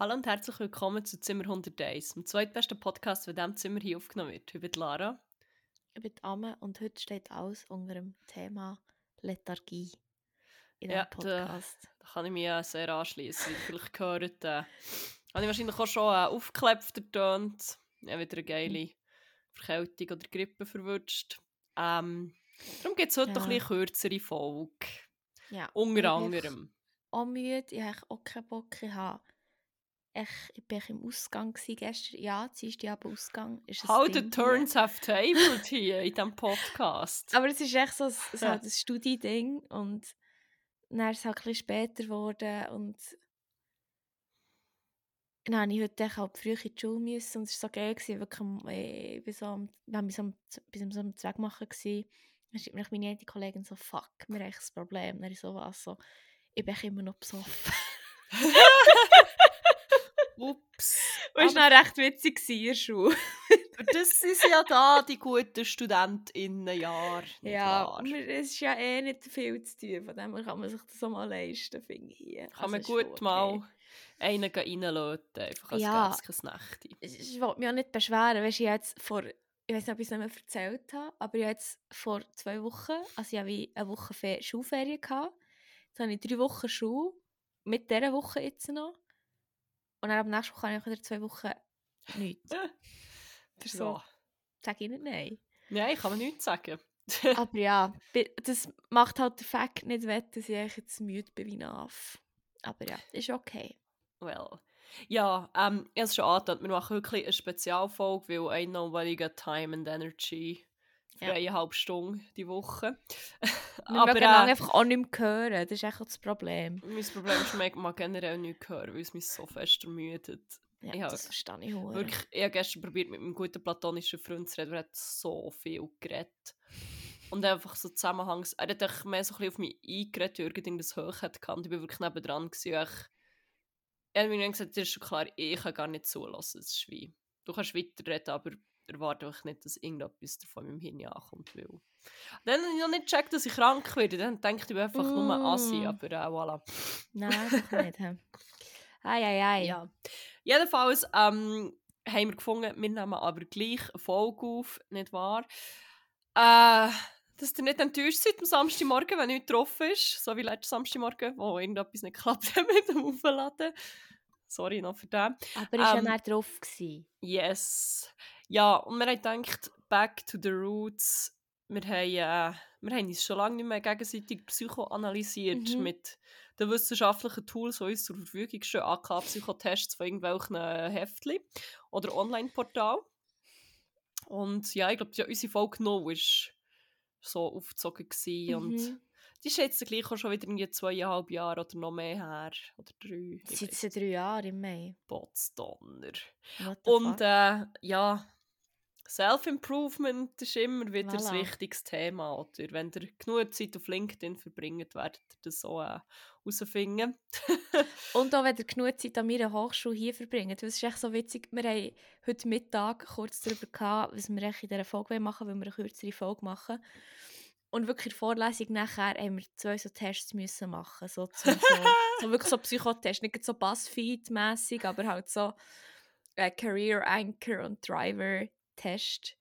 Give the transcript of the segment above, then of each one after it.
Hallo und herzlich willkommen zu Zimmer 101, dem zweitbesten Podcast, der in diesem Zimmer hier aufgenommen wird. Ich bin Lara. Ich bin Amme und heute steht alles unter dem Thema Lethargie in Ja, diesem da- Podcast. Da kann ich mich äh, sehr anschließen. Vielleicht gehört, äh, habe ich wahrscheinlich auch schon äh, aufgeklebt ertönt. Ja, wieder eine geile Verkältung oder Grippe verwünscht. Ähm, darum gibt es heute Ja. ein bisschen kürzere Folge. Ja, Unter ich bin anderem. auch müde, ich habe auch keinen Bock. Ich, habe, ich, ich bin im Ausgang gestern. Ja, Dienstagabend Ausgang. Ist How Ding the turns have tabled hier in diesem Podcast. Aber es ist echt so ein, so Ja. ein Studi-Ding und dann ist es halt ein bisschen später geworden und dann habe ich heute halt früh in die Schule müssen und es war so geil, gewesen, wirklich, am- äh, ich bin so am, wir so am, bis so am Zweck machen gewesen. Dann schreibt mir meine eine Kollegin so, fuck, wir haben echt ein Problem. Dann ich so, was, so, ich bin immer noch besoffen. Ups. Es war dann recht witzig in der Schule. Das ist ja da die guten StudentInnenjahre. nicht Ja, es ist ja eh nicht viel zu tun, von dem kann man sich das auch mal leisten, finde ich. Kann Also, man gut okay. mal einen reinlöten, einfach als Ja. ja. Nächte. ich, wollte mich auch nicht beschweren, weißt, ich jetzt vor, ich weiß nicht, ob ich es nicht mehr erzählt habe, aber ich jetzt vor zwei Wochen, also ich wie eine Woche Fe Schulferien gehabt, jetzt habe ich drei Wochen Schule, mit dieser Woche jetzt noch, und dann ab nächster Woche habe ich wieder zwei Wochen nichts. So, Ja. sage ich nicht nein. Nein, kann man nichts sagen. Aber ja, das macht halt den Fakt nicht wett, dass ich jetzt müde bin wie Aff. Aber ja, ist okay. well. Ja, ähm, ich habe es schon angedeutet, wir machen wirklich eine Spezialfolge, weil I know what you got time and energy für Ja. eine halbe Stunde die Woche. Wir Aber äh, einfach auch nicht mehr hören, das ist echt auch das Problem. mein Problem ist, ich mag generell nicht hören, weil es mich so fest ermüdet. Ja, Ja, das verstehe ich hure. Wirklich, ich habe gestern probiert, mit meinem guten platonischen Freund zu reden, er hat so viel geredet. Und einfach so Zusammenhangs... Er hat mehr so ein bisschen auf mich eingeredet, wie irgendwas hoch hat gehabt. Ich war wirklich nebendran. gewesen Ich, er hat mir gesagt, das ist schon klar, ich kann gar nicht zulassen, es ist wie... Du kannst weiterreden, aber erwarte einfach nicht, dass irgendetwas davon in meinem Hirn ankommt. Weil... Dann habe ich noch nicht gecheckt, dass ich krank werde. Dann denke ich, ich einfach nur Assi, Mm. aber äh, voilà. Nein, doch nicht. Ei, ei, ei. Ja. Jedenfalls ähm, haben wir gefunden, wir nehmen aber gleich eine Folge auf, nicht wahr? Äh, dass ihr nicht enttäuscht seid am Samstagmorgen, wenn nichts getroffen ist, so wie letzten Samstagmorgen, wo irgendetwas nicht geklappt hat mit dem Aufladen. Sorry noch für den. Aber ich war Ähm, ja nicht drauf. Gewesen. Yes. Ja, und wir haben gedacht, back to the roots. Wir haben, äh, wir haben uns schon lange nicht mehr gegenseitig psychoanalysiert Mhm. mit den wissenschaftlichen Tools, die uns zur Verfügung stehen, aka Psychotests von irgendwelchen Heftchen oder Online-Portal. Und ja, ich glaube, ja, unsere Folge noch war so aufgezogen gewesen und Mhm. Die ist jetzt gleich auch schon wieder irgendwie zweieinhalb Jahre oder noch mehr her. Oder drei. Seit seit drei Jahren im Mai. Potsdonner. Und äh, ja, Self-Improvement ist immer wieder Voilà. wichtiges Thema. Oder? Wenn ihr genug Zeit auf LinkedIn verbringt, werdet ihr das so äh, herausfinden. Und auch wenn ihr genug Zeit an meiner Hochschule hier verbringt. Es ist echt so witzig. Wir haben heute Mittag kurz darüber gehabt, was wir in dieser Folge machen wollen, weil wir eine kürzere Folge machen. Und wirklich in der Vorlesung nachher haben wir zwei so Tests müssen machen. So, so, so wirklich so Psychotests. Nicht so Buzzfeed-mässig, aber halt so äh, Career Anchor und Driver Test.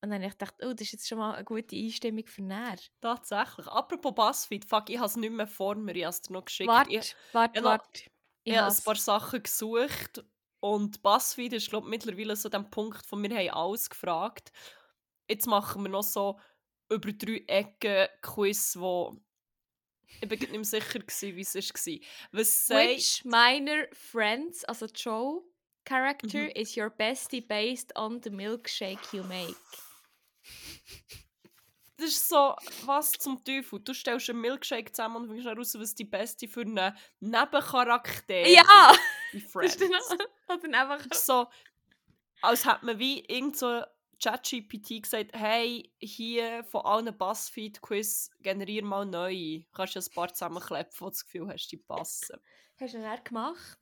Und dann habe ich gedacht, oh, das ist jetzt schon mal eine gute Einstimmung für näher. Tatsächlich. Apropos Buzzfeed, fuck, ich habe es nicht mehr vor mir, ich habe es dir noch geschickt. Warte, ich warte, ich warte. ich habe ein paar Sachen gesucht und Buzzfeed ist glaube mittlerweile so der Punkt von wir haben alles gefragt. Jetzt machen wir noch so über drei Ecken Quiz, wo ich bin nicht mehr sicher gewesen, wie es war. Was. Which minor friends, also Joe character, Mhm. is your bestie based on the milkshake you make? Das ist so, was zum Teufel? Du stellst einen Milkshake zusammen und findest heraus, was die Beste für einen Nebencharakter Ja! Friends. ist dann, oder einfach. So, als hätte man wie irgend so ChatGPT gesagt, hey, hier von allen Buzzfeed-Quiz generier mal neue. Du kannst ja ein paar zusammenkleppen, wo du das Gefühl hast, die passen. Hast du ihn gemacht?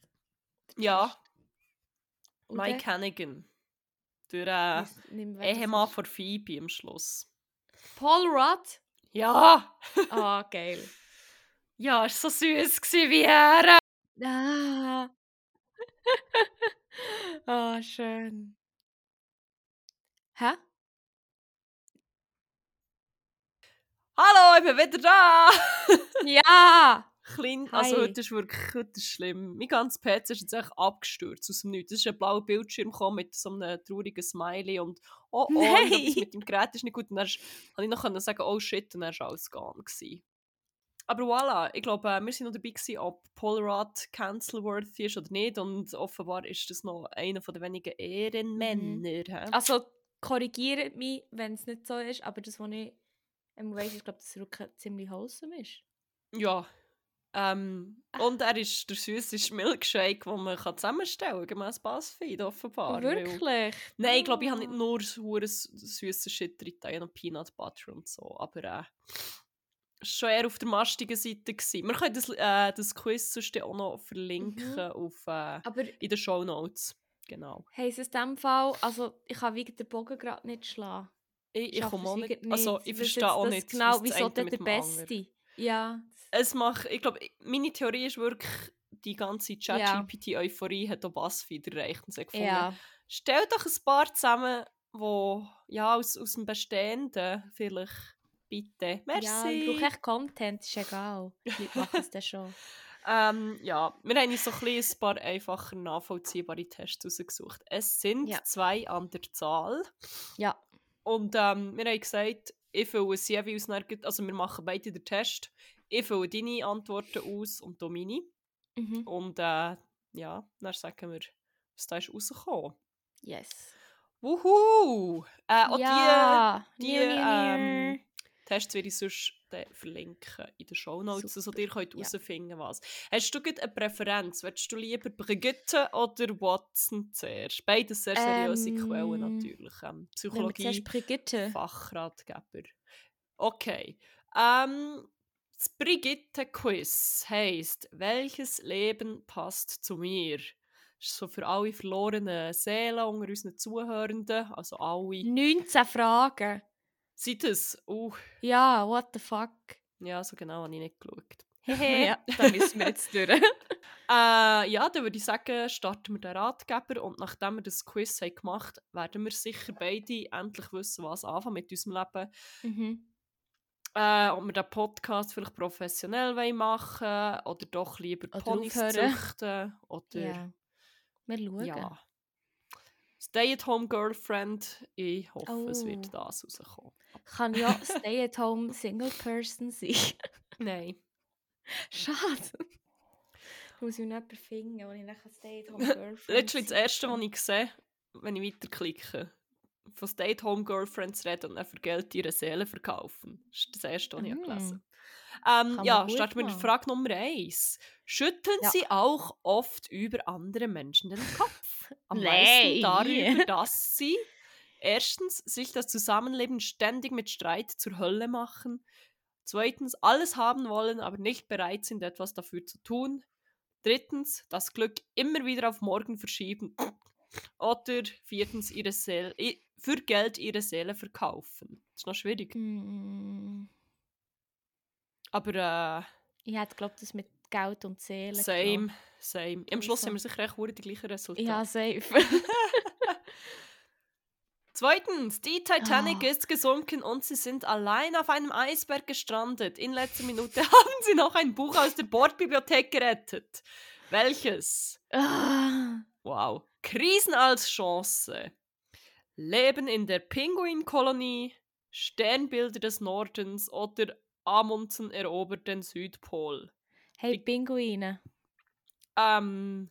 Ja, Und Mike dann- Hannigan. Der äh, das Ehemann ist. von Phoebe am Schluss. Paul Rudd? Ja! Ah, geil. Ja, es war so süß, gewesen, wie er. Ah. Ah, schön. Hä? Hallo, ich bin wieder da! Ja! Klein, also Hi. heute ist wirklich heute ist schlimm. Mein ganzes PC ist jetzt echt abgestürzt aus dem Nichts. Es ist ein blauer Bildschirm gekommen mit so einem traurigen Smiley und oh oh, Nein. mit dem Gerät ist nicht gut. Und dann konnte ich noch sagen, oh shit, und dann war alles gone. Gewesen. Aber voilà, ich glaube, äh, wir sind noch dabei gewesen, ob Polrod cancel-worthy ist oder nicht und offenbar ist das noch einer den wenigen Ehrenmänner. hä? Also, korrigiert mich, wenn es nicht so ist, aber das, was ich ähm, weiss, ist, glaube dass wirklich ziemlich wholesome ist. Ja. Ähm, und er ist der süßeste Milkshake, den man kann zusammenstellen kann, gemäß BuzzFeed offenbar. weil- Wirklich? Nein, ich glaube, ich habe Ah. nicht nur hure süßen Shit drin, ich habe noch Peanut Butter und so, aber äh, schon eher auf der mastigen Seite. Gewesen. Wir können das, äh, das Quiz sonst auch noch verlinken Mhm. auf, äh, Aber in den Show Notes. Genau. heisst es in dem Fall, also ich kann wegen der Bogen gerade nicht schlagen. Ich, ich komme auch nicht, wegen also nicht. ich verstehe auch nicht, Genau, was wieso der dem anderen- Beste? Ja. Es macht, ich glaube, meine Theorie ist wirklich, die ganze ChatGPT-Euphorie hat auch BuzzFeed erreicht und sie gefunden, Ja. Stell doch ein paar zusammen, wo ja aus, aus dem Bestehenden vielleicht bitte. Merci. Ja, ich brauche echt Content, ist egal. Leute machen es dann schon. ähm, ja, wir haben uns so ein, paar einfacher nachvollziehbare Tests rausgesucht. Es sind Ja. zwei an der Zahl Ja. und ähm, wir haben gesagt, ich fülle es jeweils, nach- also wir machen beide den Test. Ich fülle deine Antworten aus und du meine. Mhm. Und äh, ja, dann sagen wir, was da ist rausgekommen. Yes. Wuhu! Äh, die, ja. die niu. ähm, Tests werde ich sonst verlinken in den Shownotes, also Super, ihr könnt ja. herausfinden, was. Hast du eine Präferenz? Willst du lieber Brigitte oder Watson zuerst? Beides sehr seriöse Quellen Ähm, natürlich. Ähm, Psychologie, Brigitte. Fachratgeber. Okay. Ähm, das Brigitte-Quiz heisst, welches Leben passt zu mir? Ist so für alle verlorenen Seelen unter unseren Zuhörenden, also alle. 19 Fragen. Seid es? Uh, Ja, what the fuck. ja, so genau habe ich nicht geschaut. Hehe. ja, da müssen wir jetzt durch. Äh, ja, dann würde ich sagen, starten wir den Ratgeber und nachdem wir das Quiz haben gemacht haben, werden wir sicher beide endlich wissen, was anfangen mit unserem Leben. mhm. Äh, ob wir den Podcast vielleicht professionell wollen machen oder doch lieber Ponys züchten oder Ja. Wir schauen. ja. Stay-at-home-Girlfriend, ich hoffe, es Oh. wird das rauskommen. Kann ja Stay-at-home Single Person sein. Nein. Schade. Ich muss noch jemanden finden, wo ich nachher Stay-at-home Girlfriend Letztlich das Erste, was ich sehe, wenn ich weiterklicke, von Stay-at-home-Girlfriends reden und dann für Geld ihre Seele verkaufen. Das ist das Erste, was ich Mhm. gelesen habe. Ähm, ja, starten wir mit. Frage Nummer eins. Schütteln Ja. Sie auch oft über andere Menschen den Kopf? Am Nein, meisten darüber, nie. dass Sie erstens sich das Zusammenleben ständig mit Streit zur Hölle machen, zweitens alles haben wollen, aber nicht bereit sind, etwas dafür zu tun, drittens das Glück immer wieder auf morgen verschieben oder viertens ihre Seele, für Geld ihre Seele verkaufen. Das ist noch schwierig. Mm, Aber äh, Ich hätte glaubt, das mit Geld und Seele. same, genommen. same. Am Schluss Also. sind wir sicher echt die gleichen Resultate. Ja, safe. Zweitens, die Titanic Ah. ist gesunken und sie sind allein auf einem Eisberg gestrandet. In letzter Minute haben sie noch ein Buch aus der Bordbibliothek gerettet. Welches? Ah, Wow. Krisen als Chance. Leben in der Pinguinkolonie, Sternbilder des Nordens oder Amundsen erobert den Südpol. Hey, Ich- Pinguine. Ähm,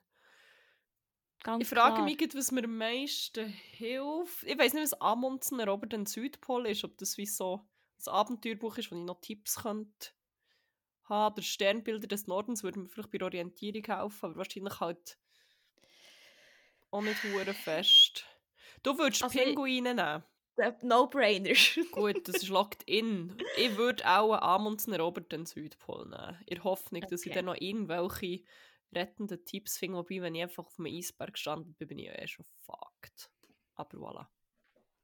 Ganz ich frage klar. mich, gerade, was mir am meisten hilft. Ich weiß nicht, was Amundsen erobert den Südpol ist, ob das wie so ein Abenteuerbuch ist, wo ich noch Tipps könnte haben. Der Sternbilder des Nordens würde mir vielleicht bei der Orientierung helfen, aber wahrscheinlich halt auch nicht hure fest. Du würdest Also ich- Pinguine nehmen. Der No-Brainer. Gut, das ist locked in. Ich würde auch Amundsen erobert den Südpol nehmen. In der Hoffnung, dass ich dann noch irgendwelche rettenden Tipps finde. Wobei, wenn ich einfach auf einem Eisberg gestanden bin, bin ich ja eh schon fucked. Aber voilà.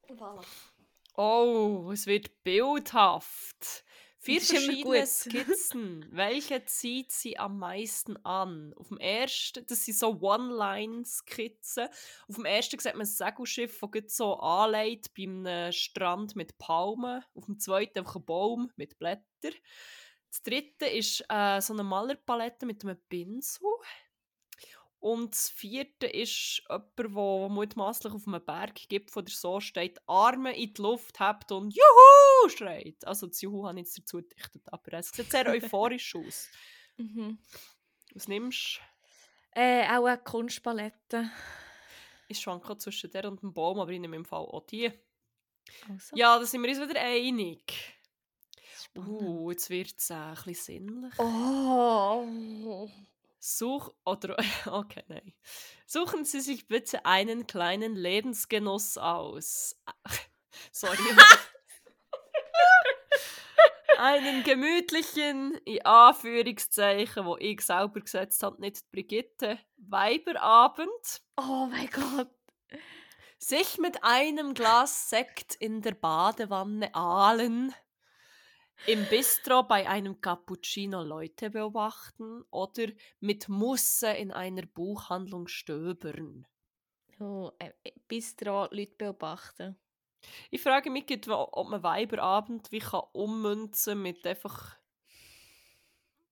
voilà. Oh, es wird bildhaft. Vier verschiedene. Skizzen. Welche zieht sie am meisten an? Auf dem ersten, das sind so One-Line-Skizzen. Auf dem ersten sieht man ein Segelschiff, das so anlegt bei einem Strand mit Palmen. Auf dem zweiten einfach ein Baum mit Blättern. Das dritte ist äh, so eine Malerpalette mit einem Pinsel. Und das vierte ist jemand, der mutmaßlich auf einem Berggipfel oder so steht, Arme in die Luft hebt und Juhu schreit. Also das Juhu habe ich jetzt dazu gedichtet, aber es sieht sehr euphorisch aus. Mhm. Was nimmst Äh, auch eine Kunstpalette. du? Ich schwanke zwischen der und dem Baum, aber ich nehme im Fall auch die. Also, Ja, da sind wir uns wieder einig. spannend. Uh, jetzt wird es äh, ein bisschen sinnlich. Oh. Such oder okay, nein. Suchen Sie sich bitte einen kleinen Lebensgenuss aus. Sorry. einen gemütlichen, in Anführungszeichen, wo ich selber gesetzt habe, nicht Brigitte, Weiberabend. Oh mein Gott. Sich mit einem Glas Sekt in der Badewanne ahlen. Im Bistro bei einem Cappuccino Leute beobachten oder mit Musse in einer Buchhandlung stöbern. Oh, äh, Bistro Leute beobachten. Ich frage mich, ob man Weiberabend wie kann ummünzen mit einfach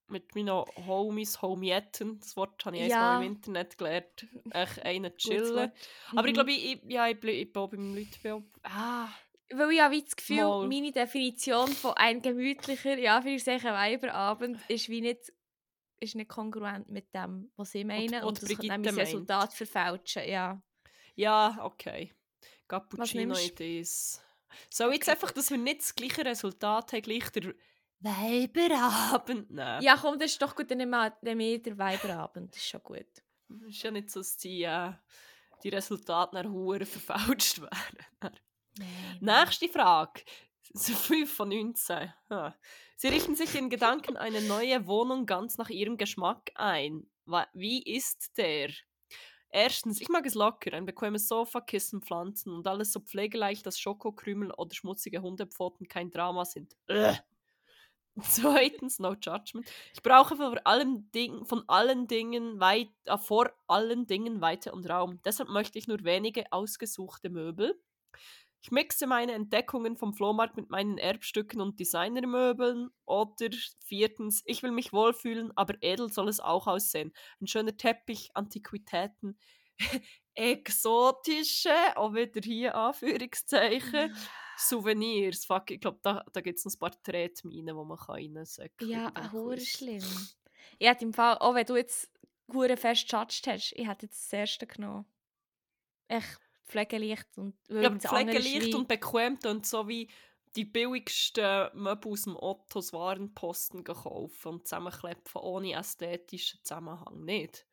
mit meinen Homies, Homietten, das Wort habe ich Ja. einmal im Internet gelernt, echt einen chillen. Aber ich Mhm. glaube, ich, ja, ich, bleib- ich bin beim Leuten beob- Ah, Weil ich habe das Gefühl, Mal. meine Definition von ein gemütlicher, ja, für sich ein Weiberabend ist wie nicht, ist nicht kongruent mit dem, was sie meinen. was Und, das Brigitte nämlich das. Resultat verfälschen, ja. ja, okay. Cappuccino nimmst it is. So, jetzt Okay, einfach, dass wir nicht das gleiche Resultat haben, gleich der Weiberabend nehmen. Ja, komm, das ist doch gut, dann nehmen wir nehmen wir den Weiberabend, das ist schon gut. Es ist ja nicht so, dass die, äh, die Resultate nach Huren verfälscht werden. Nächste Frage. So 5 von 19. Ja. Sie richten sich in Gedanken eine neue Wohnung ganz nach ihrem Geschmack ein. Wie ist der? Erstens, ich mag es locker, ein bequemes Sofa, Kissen, Pflanzen und alles so pflegeleicht, dass Schokokrümel oder schmutzige Hundepfoten kein Drama sind. Zweitens, no judgment. Ich brauche vor allem Ding, von allen Dingen weit, äh, vor allen Dingen Weite und Raum. Deshalb möchte ich nur wenige ausgesuchte Möbel. Ich mixe meine Entdeckungen vom Flohmarkt mit meinen Erbstücken und Designermöbeln. Oder viertens, ich will mich wohlfühlen, aber edel soll es auch aussehen. Ein schöner Teppich, Antiquitäten, exotische, auch wieder hier Anführungszeichen, Souvenirs. Fuck, ich glaube, da, da gibt es noch ein paar Tretminen, die man reinsäcken kann. Ja, hure schlimm. Ich hätte im Fall, auch wenn du jetzt hure fest judged hast, ich hätte jetzt das erste genommen. Echt pflegeleicht und Ja, ist pflegeleicht und bequem und so wie die billigsten Möbel aus dem Ottos Warenposten kaufen und zusammenklepfen ohne ästhetischen Zusammenhang. Nicht?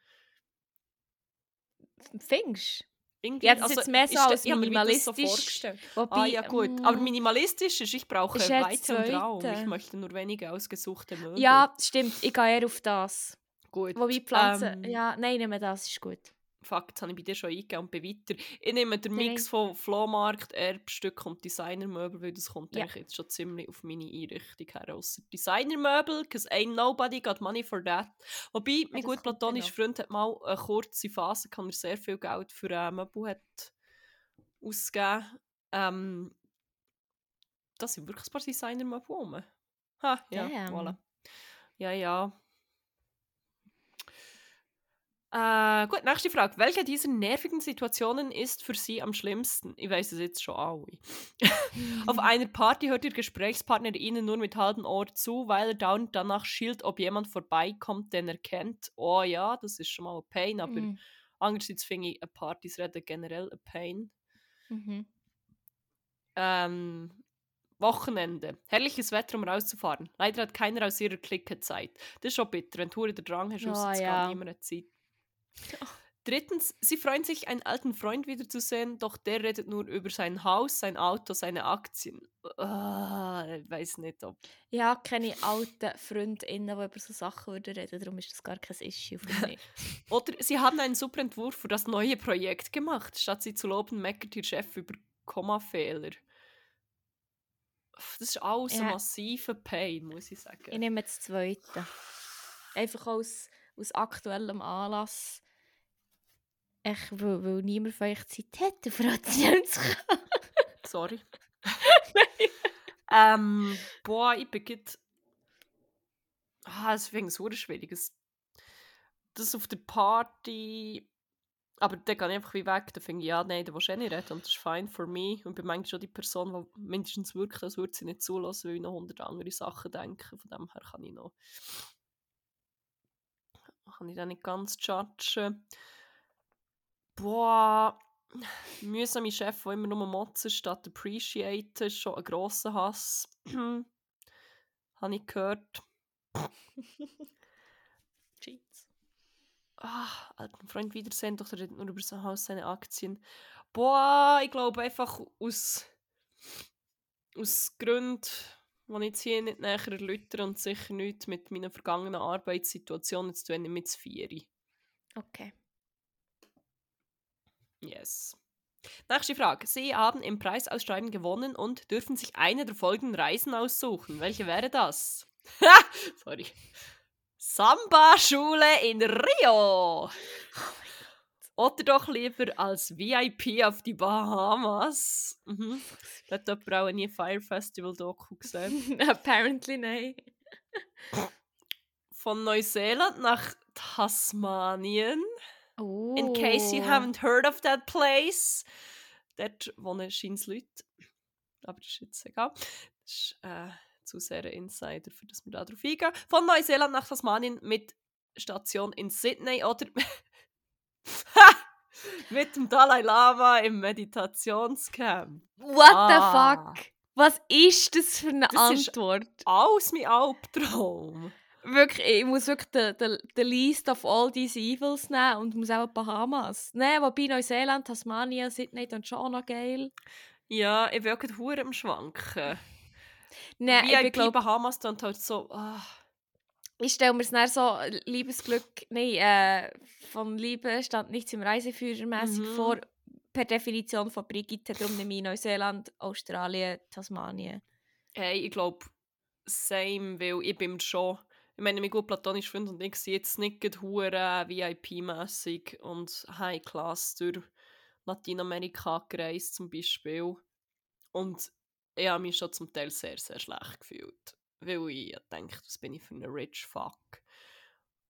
Findest Irgendwie, Ja, das ist jetzt mehr so als so minimalistisch. vorgestellt. du? Ah ja gut, mm, aber minimalistisch ist, ich brauche Ist ja das Weite und Raum. Ich möchte nur wenige ausgesuchte Möbel. Ja, stimmt, ich gehe eher auf das. gut. Wobei Pflanzen, Ähm, ja, nein, nehmen das, ist gut. Jetzt habe ich bei dir schon eingegeben und bin weiter. Ich nehme den. Mix von Flohmarkt, Erbstück und Designermöbel, weil das kommt Ja. eigentlich jetzt schon ziemlich auf meine Einrichtung her. Designermöbel, because ain't nobody got money for that. Wobei, mein das gut platonischer dann Freund hat mal eine kurze Phase, kann er sehr viel Geld für äh, Möbel hat ausgegeben. Ähm, da sind wirklich ein paar Designermöbel rum. Ha, ja, voilà. Ja, ja. Äh, gut, nächste Frage. Welche dieser nervigen Situationen ist für Sie am schlimmsten? Ich weiß es jetzt schon alle. Auf einer Party hört Ihr Gesprächspartner Ihnen nur mit halbem Ohr zu, weil er dauernd danach schielt, ob jemand vorbeikommt, den er kennt. Oh ja, das ist schon mal ein Pain, aber Mhm. andererseits finde ich eine Partys reden generell ein Pain. Mhm. Ähm, Wochenende. Herrliches Wetter, um rauszufahren. Leider hat keiner aus ihrer Clique Zeit. Das ist schon bitter, wenn du den Drang hast, Oh, rauszugehen ja. niemand hat Zeit. Drittens, sie freuen sich, einen alten Freund wiederzusehen, doch der redet nur über sein Haus, sein Auto, seine Aktien. Ah, ich weiß nicht, ob. Ja, keine alten FreundInnen, die über so Sachen würden reden darum ist das gar kein Issue für mich. Oder sie haben einen super Entwurf für das neue Projekt gemacht. Statt sie zu loben, meckert ihr Chef über Kommafehler. das ist alles ein Ja. massiver Pain, muss ich Ich sagen. nehme das zweite. Einfach aus, aus aktuellem Anlass. Echt, weil, weil niemand von euch Zeit hat, auf Rational zu kommen. Sorry. ähm, boah, ich bin. Ah, es ist so schwierig. Das auf der Party... Aber dann gehe ich einfach wie weg. Dann finde ich, ja, nein, da willst du eh nicht reden. Und das ist fine for me. Und bin manchmal schon die Person, die mindestens wirkt, als würde sie nicht zulassen, weil ich noch hundert andere Sachen denke. Von dem her kann ich noch... Kann ich dann nicht ganz judgen. Boah... mühsame Chef, der immer nur motzen statt appreciaten, ist schon ein grosser Hass. Habe ich gehört. Cheats. Ah, alten Freund wiedersehen, doch er redet nur über sein Haus, seine Aktien. Boah, ich glaube einfach aus, aus Gründen, die ich jetzt hier nicht näher erläutere und sicher nicht mit meiner vergangenen Arbeitssituation zu tun, mit Vieri. Okay. Yes. Nächste Frage. Sie haben im Preisausschreiben gewonnen und dürfen sich eine der folgenden Reisen aussuchen. Welche wäre das? Sorry. Samba-Schule in Rio. Oder doch lieber als VIP auf die Bahamas. Mhm. Da hat jemand auch nie Fire Festival Doku gesehen. Apparently nein. Von Neuseeland nach Tasmanien. Oh. In case you haven't heard of that place. Dort wohnen scheint Leute. Aber das ist jetzt egal. Das ist äh, zu sehr ein Insider, für das wir da drauf eingehen. Von Neuseeland nach Tasmanien mit Station in Sydney oder mit dem Dalai Lama im Meditationscamp. What Ah. the fuck? Was ist das für eine Das ist- Antwort? Alles mein Albtraum. Wirklich, ich muss wirklich den, den, den Least of all these evils nehmen und muss auch Bahamas. Nein, wobei Neuseeland, Tasmanien, Sydney dann schon auch noch geil. Ja, ich bin auch gerade am Schwanken. Nein, ich, bin, glaub, Bahamas dann halt so... ah. Ich stelle mir es dann so, Liebesglück, nein, äh, von Liebe stand nichts im Reiseführer mäßig Mhm. vor. Per Definition von Brigitte, darum nehme ich Neuseeland, Australien, Tasmanien. Hey, ich glaube, same, weil ich bin schon... Ich meine, mein gut platonischer Freund und ich sind jetzt nicht gerade hure VIP-mässig und High-Class durch Lateinamerika gereist zum Beispiel. Und ich habe mich schon zum Teil sehr, sehr schlecht gefühlt. Weil ich denke, was bin ich für ein rich fuck.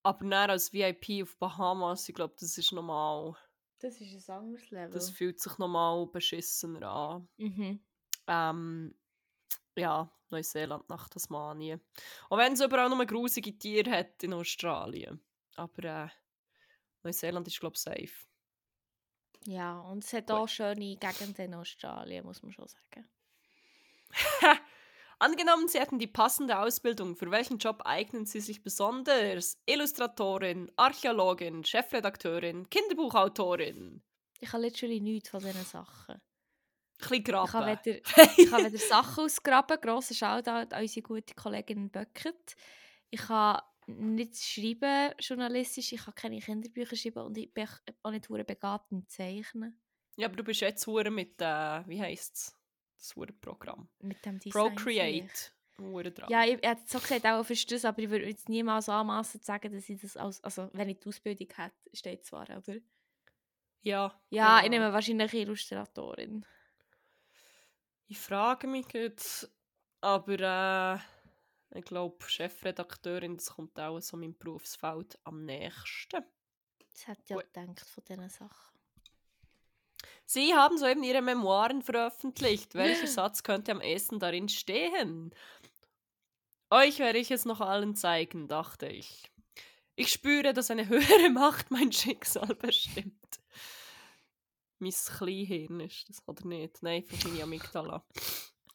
Aber dann als VIP auf Bahamas, ich glaube, das ist normal... Das ist ein anderes Level. Das fühlt sich nochmal beschissener an. mhm. Ähm, ja, Neuseeland nach Tasmanien. Auch wenn es überall nur grusige Tiere hat in Australien. Aber äh, Neuseeland ist, glaube ich, safe. Ja, und es hat Gut. auch schöne Gegenden in Australien, muss man schon sagen. Angenommen, Sie hätten die passende Ausbildung. Für welchen Job eignen Sie sich besonders? Illustratorin, Archäologin, Chefredakteurin, Kinderbuchautorin. Ich habe literally nichts von diesen Sachen. Ein bisschen Ich habe graben. weder, ich habe weder Sachen ausgraben, grosser Shoutout an unsere gute Kollegin Böckert. Ich habe nicht schreiben, journalistisch, ich habe keine Kinderbücher schreiben und ich bin auch nicht begabt im Zeichnen. Ja, aber du bist jetzt hure mit, äh, wie heisst es? Das Programm. Mit dem Design. Procreate. Ja, ich, ich hätte so gesagt, auch für das, aber ich würde jetzt niemals anmassen zu sagen, dass ich das als, also wenn ich die Ausbildung hätte, steht zwar, oder? ja, Ja, ich genau. nehme wahrscheinlich Illustratorin. Ich frage mich jetzt, aber äh, ich glaube, Chefredakteurin, das kommt auch so meinem Berufsfeld am nächsten. Das hätte ich auch gedacht von diesen Sachen. Sie haben soeben Ihre Memoiren veröffentlicht. Welcher Satz könnte am ehesten darin stehen? Euch werde ich es noch allen zeigen, dachte ich. Ich spüre, dass eine höhere Macht mein Schicksal bestimmt. Mein Kleinhirn ist das, oder nicht? Nein, für meine Amygdala.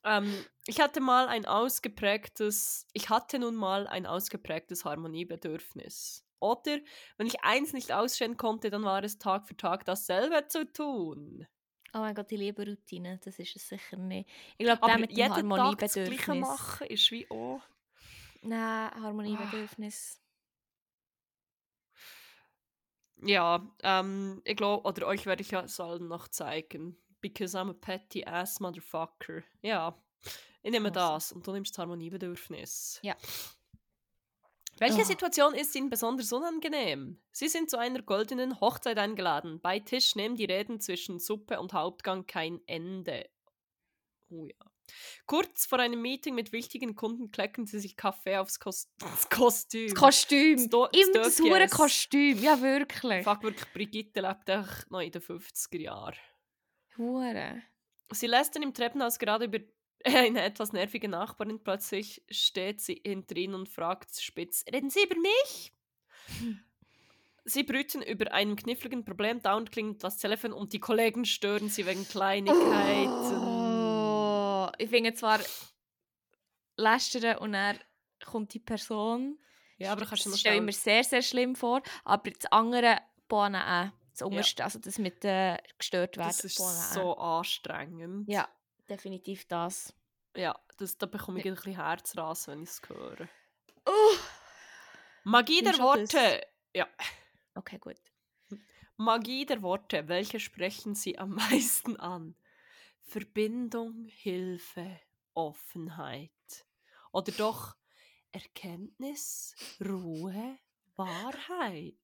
Ähm, ich hatte mal ein ausgeprägtes, ich hatte nun mal ein ausgeprägtes Harmoniebedürfnis. Oder, wenn ich eins nicht ausstehen konnte, dann war es Tag für Tag dasselbe zu tun. Oh mein Gott, ich liebe Routine, das ist es sicher nicht. Ich glaube, der mit dem jeden Tag das Harmoniebedürfnis. Gleiche machen ist wie auch... Nein, Harmoniebedürfnis. Ja, ähm, ich glaube, oder euch werde ich es allen noch zeigen. Because I'm a petty ass motherfucker. Ja, Ich nehme Also. das und du nimmst das Harmoniebedürfnis. Ja. Welche Oh. Situation ist Ihnen besonders unangenehm? Sie sind zu einer goldenen Hochzeit eingeladen. Bei Tisch nehmen die Reden zwischen Suppe und Hauptgang kein Ende. Oh ja. Kurz vor einem Meeting mit wichtigen Kunden klecken sie sich Kaffee aufs Kos Kostüm. Das Kostüm. Das Do- das Immer das hure. Kostüm. Ja, wirklich. Fuck, wirklich, Brigitte lebt echt noch in den 50er Jahren. Hure. Sie lästern im Treppenhaus gerade über eine etwas nervige Nachbarin. Plötzlich steht sie hinter ihnen und fragt spitz: Reden Sie über mich? Sie brüten über einem kniffligen Problem. Dauernd klingelt das Telefon und die Kollegen stören sie wegen Kleinigkeiten. Oh, ich finde zwar lästern und dann kommt die Person. Ja, aber kannst du das stelle ich mir sehr, sehr schlimm vor. Aber das andere Bohnen auch. Das unterste, also das mit äh, gestört werden. Das ist Bohnen auch. so anstrengend. Ja, definitiv das. Ja, das, da bekomme ich ein bisschen Herzrasen, wenn ich es höre. Oh. Magie der du das? Worte. Ja. Okay, gut. Magie der Worte, welche sprechen Sie am meisten an? Verbindung, Hilfe, Offenheit. Oder doch Erkenntnis, Ruhe, Wahrheit.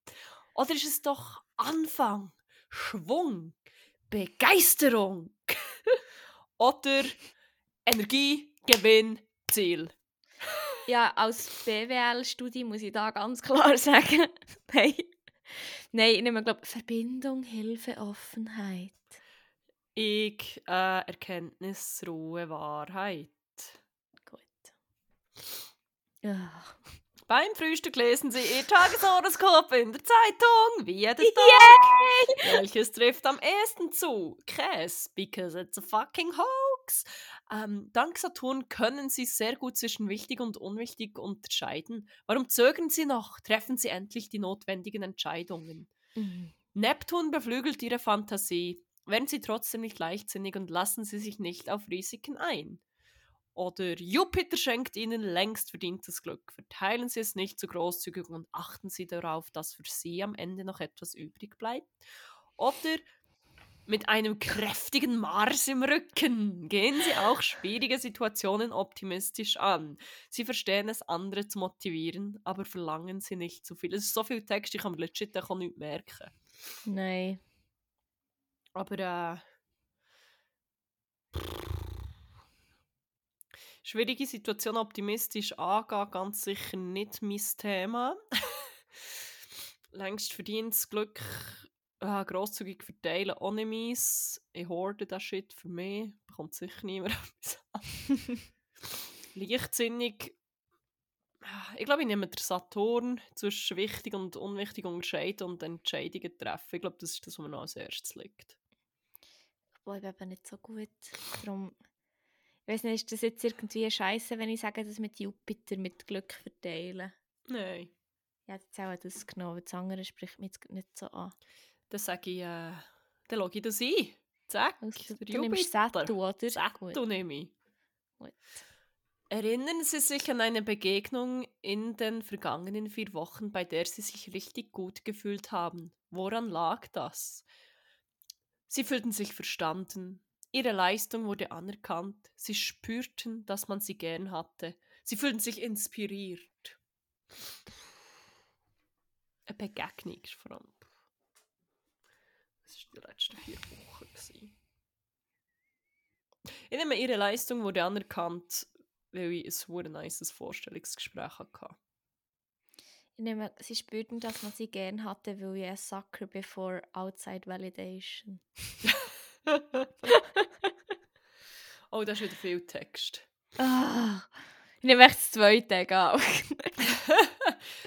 Oder ist es doch Anfang, Schwung, Begeisterung? Oder Energie, Gewinn, Ziel. Ja, als BWL-Studie muss ich da ganz klar sagen, nein. Nein, ich nehme, glaube Verbindung, Hilfe, Offenheit. Ich, äh, Erkenntnis, Ruhe, Wahrheit. Gut. Ja. Beim Frühstück lesen Sie Ihr Tageshoroskop in der Zeitung, wie jeden Tag. Welches trifft am ehesten zu? Käse, because it's a fucking hoax. Ähm, dank Saturn können Sie sehr gut zwischen wichtig und unwichtig unterscheiden. Warum zögern Sie noch? Treffen Sie endlich die notwendigen Entscheidungen. Mhm. Neptun beflügelt Ihre Fantasie. Werden Sie trotzdem nicht leichtsinnig und lassen Sie sich nicht auf Risiken ein. Oder Jupiter schenkt Ihnen längst verdientes Glück. Verteilen Sie es nicht zu großzügig und achten Sie darauf, dass für Sie am Ende noch etwas übrig bleibt. Oder mit einem kräftigen Mars im Rücken gehen Sie auch schwierige Situationen optimistisch an. Sie verstehen es, andere zu motivieren, aber verlangen Sie nicht zu viel. Es ist so viel Text, ich kann mir legit auch nicht merken. Nein. Aber äh, schwierige Situation optimistisch angehen, ganz sicher nicht mein Thema. Längst verdientes Glück äh, grosszügig verteilen, nicht meins. Ich horde das Shit für mich, bekommt sicher niemand etwas an. Leichtsinnig, ich glaube, ich nehme den Saturn zwischen wichtig und unwichtig unterscheiden und Entscheidungen treffen. Ich glaube, das ist das, was mir noch als erstes liegt. Ich bin eben nicht so gut. Darum, ich weiß nicht, ist das jetzt irgendwie scheiße, wenn ich sage, dass mit Jupiter mit Glück verteilen? Nein. Ja, jetzt auch das genommen, weil das andere spricht mich jetzt nicht so an. Dann sage ich, äh, dann logge ich das ein. Zack, Also, du nimmst. Setu, oder? Setu nehme ich. Gut. Erinnern Sie sich an eine Begegnung in den vergangenen vier Wochen, bei der Sie sich richtig gut gefühlt haben. Woran lag das? Sie fühlten sich verstanden. Ihre Leistung wurde anerkannt. Sie spürten, dass man sie gern hatte. Sie fühlten sich inspiriert. Eine Begegnung allem. Das war die letzten vier Wochen. gewesen. Ich nehme, ihre Leistung wurde anerkannt, weil ich ein super nices Vorstellungsgespräch hatte. Ich nehme, sie spürten, dass man sie gern hatte, weil ich ein Sucker before outside validation. oh, da ist wieder viel Text. Ah, ich nehme echt das zweite, egal.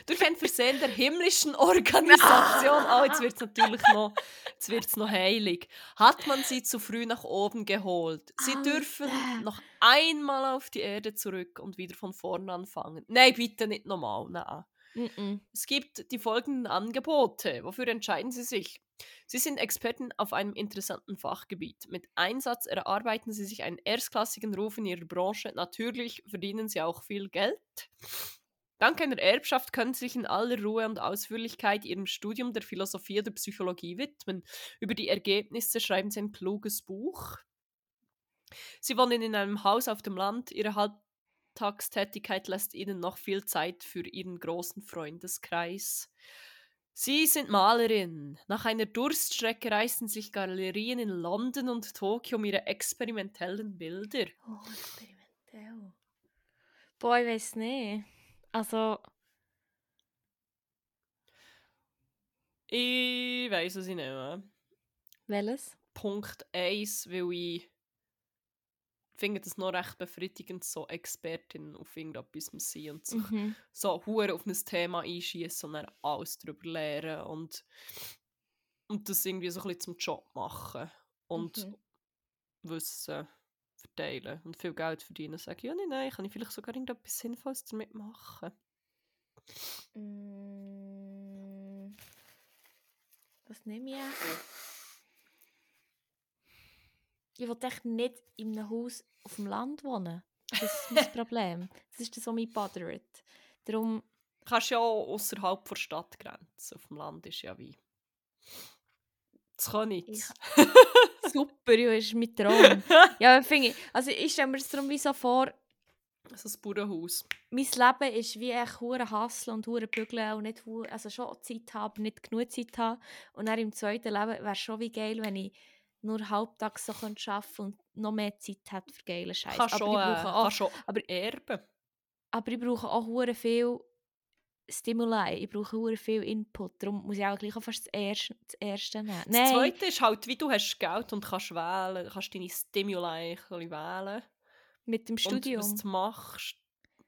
Durch ein Versehen der himmlischen Organisation, oh, jetzt wird es natürlich noch, jetzt wird's noch heilig, hat man sie zu früh nach oben geholt. Sie Alter. dürfen noch einmal auf die Erde zurück und wieder von vorne anfangen. Nein, bitte nicht nochmal, nein. Mm-mm. Es gibt die folgenden Angebote. Wofür entscheiden Sie sich? Sie sind Experten auf einem interessanten Fachgebiet. Mit Einsatz erarbeiten Sie sich einen erstklassigen Ruf in Ihrer Branche. Natürlich verdienen Sie auch viel Geld. Dank einer Erbschaft können Sie sich in aller Ruhe und Ausführlichkeit Ihrem Studium der Philosophie oder Psychologie widmen. Über die Ergebnisse schreiben Sie ein kluges Buch. Sie wohnen in einem Haus auf dem Land. Ihre Halbtagstätigkeit lässt ihnen noch viel Zeit für ihren großen Freundeskreis. Sie sind Malerin. Nach einer Durststrecke reißen sich Galerien in London und Tokio um ihre experimentellen Bilder. Oh, experimentell. Boah, ich weiß nicht. Also, Ich weiß, was ich nehme. welches? Punkt 1, weil ich finde das noch recht befriedigend, so Expertin auf irgendetwas zu sein und sich Mhm. so hure auf ein Thema einschießen und dann alles darüber lernen und, und das irgendwie so ein bisschen zum Job machen und Mhm. Wissen verteilen und viel Geld verdienen. Sagen, ja, nein, nein, kann ich vielleicht sogar irgendetwas Sinnvolles damit machen. Mm, Was nehme ich? Ich will echt nicht in einem Haus auf dem Land wohnen. Das ist mein Problem. Das ist das, was mich bothert. Darum, Du kannst ja außerhalb der Stadtgrenze. Auf dem Land ist ja wie. Das kann nicht. Ich- super, ja, ist mein Traum. Ja, finde ich, also ich stelle mir das darum wie so vor, So ein Bauernhaus. mein Leben ist wie echt hure Hasseln und hure Bügeln und nicht also schon Zeit haben, nicht genug Zeit haben. Und dann im zweiten Leben wäre es schon wie geil, wenn ich nur halbtags so arbeiten und noch mehr Zeit hätte für geile Scheiße. Kannst Aber, schon, ich äh, brauche auch, schon aber- erben. aber ich brauche auch hure viel Stimuli, ich brauche hure viel Input. Darum muss ich auch gleich auch fast das Erste, das Erste nehmen. Das Nein, Zweite ist halt, wie du hast Geld und kannst wählen, kannst deine Stimuli wählen. mit dem Studium. Und was du machst,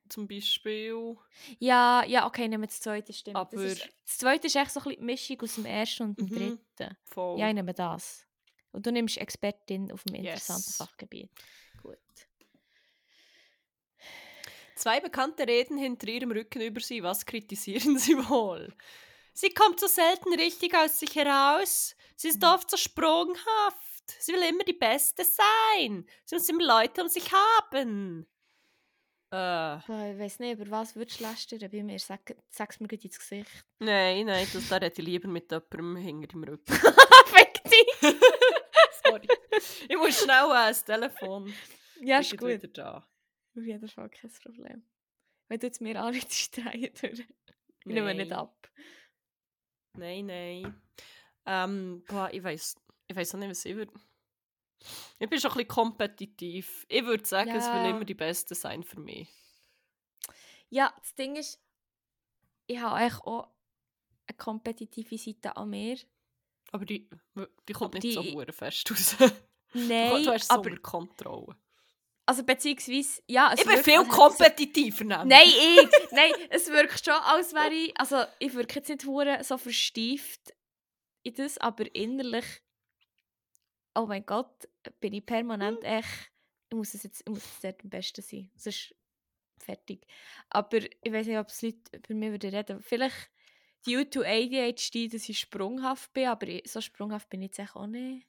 zum Beispiel. Ja, ja, okay, nehmen wir das zweite, stimmt. Aber- das, ist, das zweite ist echt so ein bisschen die Mischung aus dem ersten und dem Mhm. dritten. Voll. Ja, ich nehme das. Und du nimmst Expertin auf einem interessanten Yes. Fachgebiet. Gut. Zwei Bekannte reden hinter ihrem Rücken über sie. Was kritisieren sie wohl? Sie kommt so selten richtig aus sich heraus. Sie ist Mhm. oft so sprunghaft. Sie will immer die Beste sein. Sie muss immer Leute um sich haben. Äh, Ich weiß nicht, über was würdest du lästern bei mir? Sag, sag's mir gut ins Gesicht. nein, nein, das, da rede ich lieber mit jemandem hinter dem Rücken. Fick dich! Ich muss schnell äh, das Telefon. Ja, ist gut. wieder da. Auf jeden Fall kein Problem. Wenn du jetzt mir anrichtest, drehe durch. Ich nehme nicht ab. Nein, nein. Ähm, boah, ich weiß ich weiß auch nicht, was ich würde. Ich bin schon ein bisschen kompetitiv. Ich würde sagen, es will Ja. immer die Beste sein für mich. Ja, das Ding ist, ich habe eigentlich auch eine kompetitive Seite an mir. Aber die, die kommt Aber nicht so die- hure fest raus. Nein, du hast so aber Kontrolle. also beziehungsweise, ja, es Ich bin viel als hätte ich so- kompetitiver. Nein, ich. Nein, es wirkt schon, als wäre ich. Also, ich wirke jetzt nicht hure so verstieft in das, aber innerlich. Oh mein Gott, bin ich permanent echt. Ich muss es jetzt, ich muss jetzt dort am besten sein. Sonst fertig. Aber ich weiß nicht, ob es Leute mir würden reden. Vielleicht die U2 ADHD, dass ich sprunghaft bin, aber so sprunghaft bin ich jetzt auch nicht.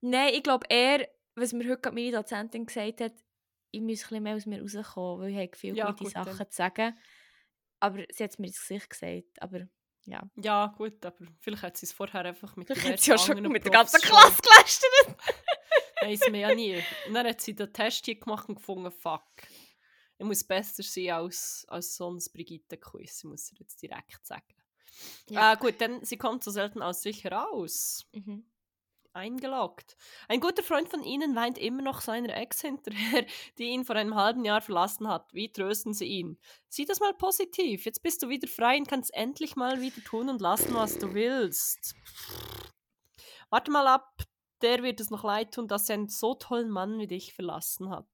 Nein, ich glaube eher, was mir heute meine Dozentin gesagt hat, ich muss ein bisschen mehr aus mir rauskommen, weil ich habe viele Ja, gute gut, dann. Sachen zu sagen. Aber sie hat es mir ins Gesicht gesagt. Aber ja. Ja, gut, aber vielleicht hat sie es vorher einfach mit Vielleicht hat sie ja schon mit der ganzen Klasse gelästert. Weiss man ja nie. Und dann hat sie den Test hier gemacht und gefunden, fuck. Ich muss besser sein als, als sonst Brigitte-Quiz. Ich muss ihr jetzt direkt sagen. Ja. Äh, gut, dann sie kommt so selten aus sich heraus. Mhm. Eingeloggt. Ein guter Freund von Ihnen weint immer noch seiner Ex hinterher, die ihn vor einem halben Jahr verlassen hat. Wie trösten Sie ihn? Sieh das mal positiv. Jetzt bist du wieder frei und kannst endlich mal wieder tun und lassen, was du willst. Warte mal ab, der wird es noch leid tun, dass er einen so tollen Mann wie dich verlassen hat.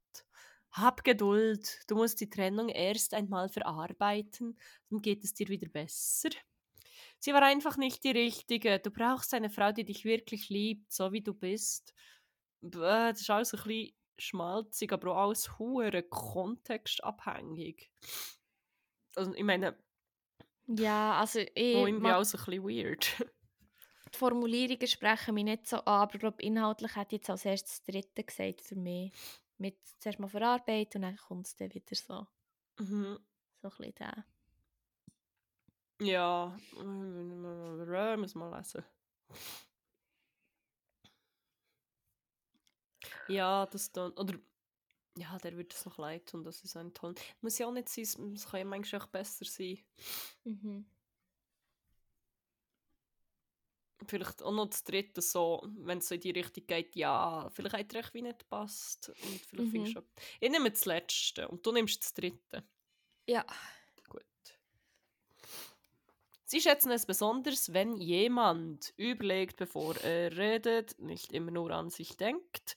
Hab Geduld, du musst die Trennung erst einmal verarbeiten, dann geht es dir wieder besser. Sie war einfach nicht die richtige. Du brauchst eine Frau, die dich wirklich liebt, so wie du bist. Das ist alles ein bisschen schmalzig, aber auch alles hure kontextabhängig. Also, ich meine, Ja, also ich. auch irgendwie auch so ein bisschen weird. die Formulierungen sprechen mich nicht so an, aber ich glaube, inhaltlich hat jetzt als erstes das dritte gesagt für mich. Mit zuerst mal verarbeiten und dann kommt es dann wieder so. mhm. So ein bisschen der. Ja, wir mal lesen. Ja, das dann. Oder ja, der wird es noch leid tun, das ist ein toll. Muss ja auch nicht sein, es kann ja manchmal auch besser sein. Mhm. Vielleicht auch noch das dritte, so, wenn es so in die Richtung geht, ja, vielleicht hat er wie nicht passt. Und vielleicht Mhm. findest du. Ich nehme das letzte und du nimmst das dritte. Ja. Gut. Sie schätzen es besonders, wenn jemand überlegt, bevor er redet, nicht immer nur an sich denkt,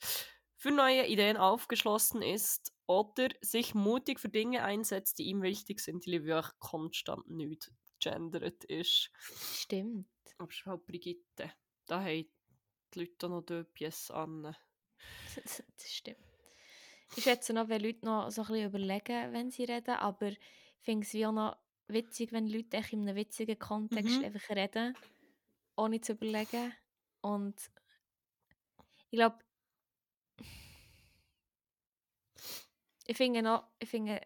für neue Ideen aufgeschlossen ist oder sich mutig für Dinge einsetzt, die ihm wichtig sind, die Liebe auch konstant nicht gendert ist. Stimmt. Aber es ist halt Brigitte. Da haben die Leute noch Döpies an. das stimmt. Ich schätze noch, wenn Leute noch so ein bisschen überlegen, wenn sie reden, aber ich finde es wie auch noch witzig, wenn Leute echt in einem witzigen Kontext Mhm. einfach reden, ohne zu überlegen. Und ich glaube, ich finde noch, ich finde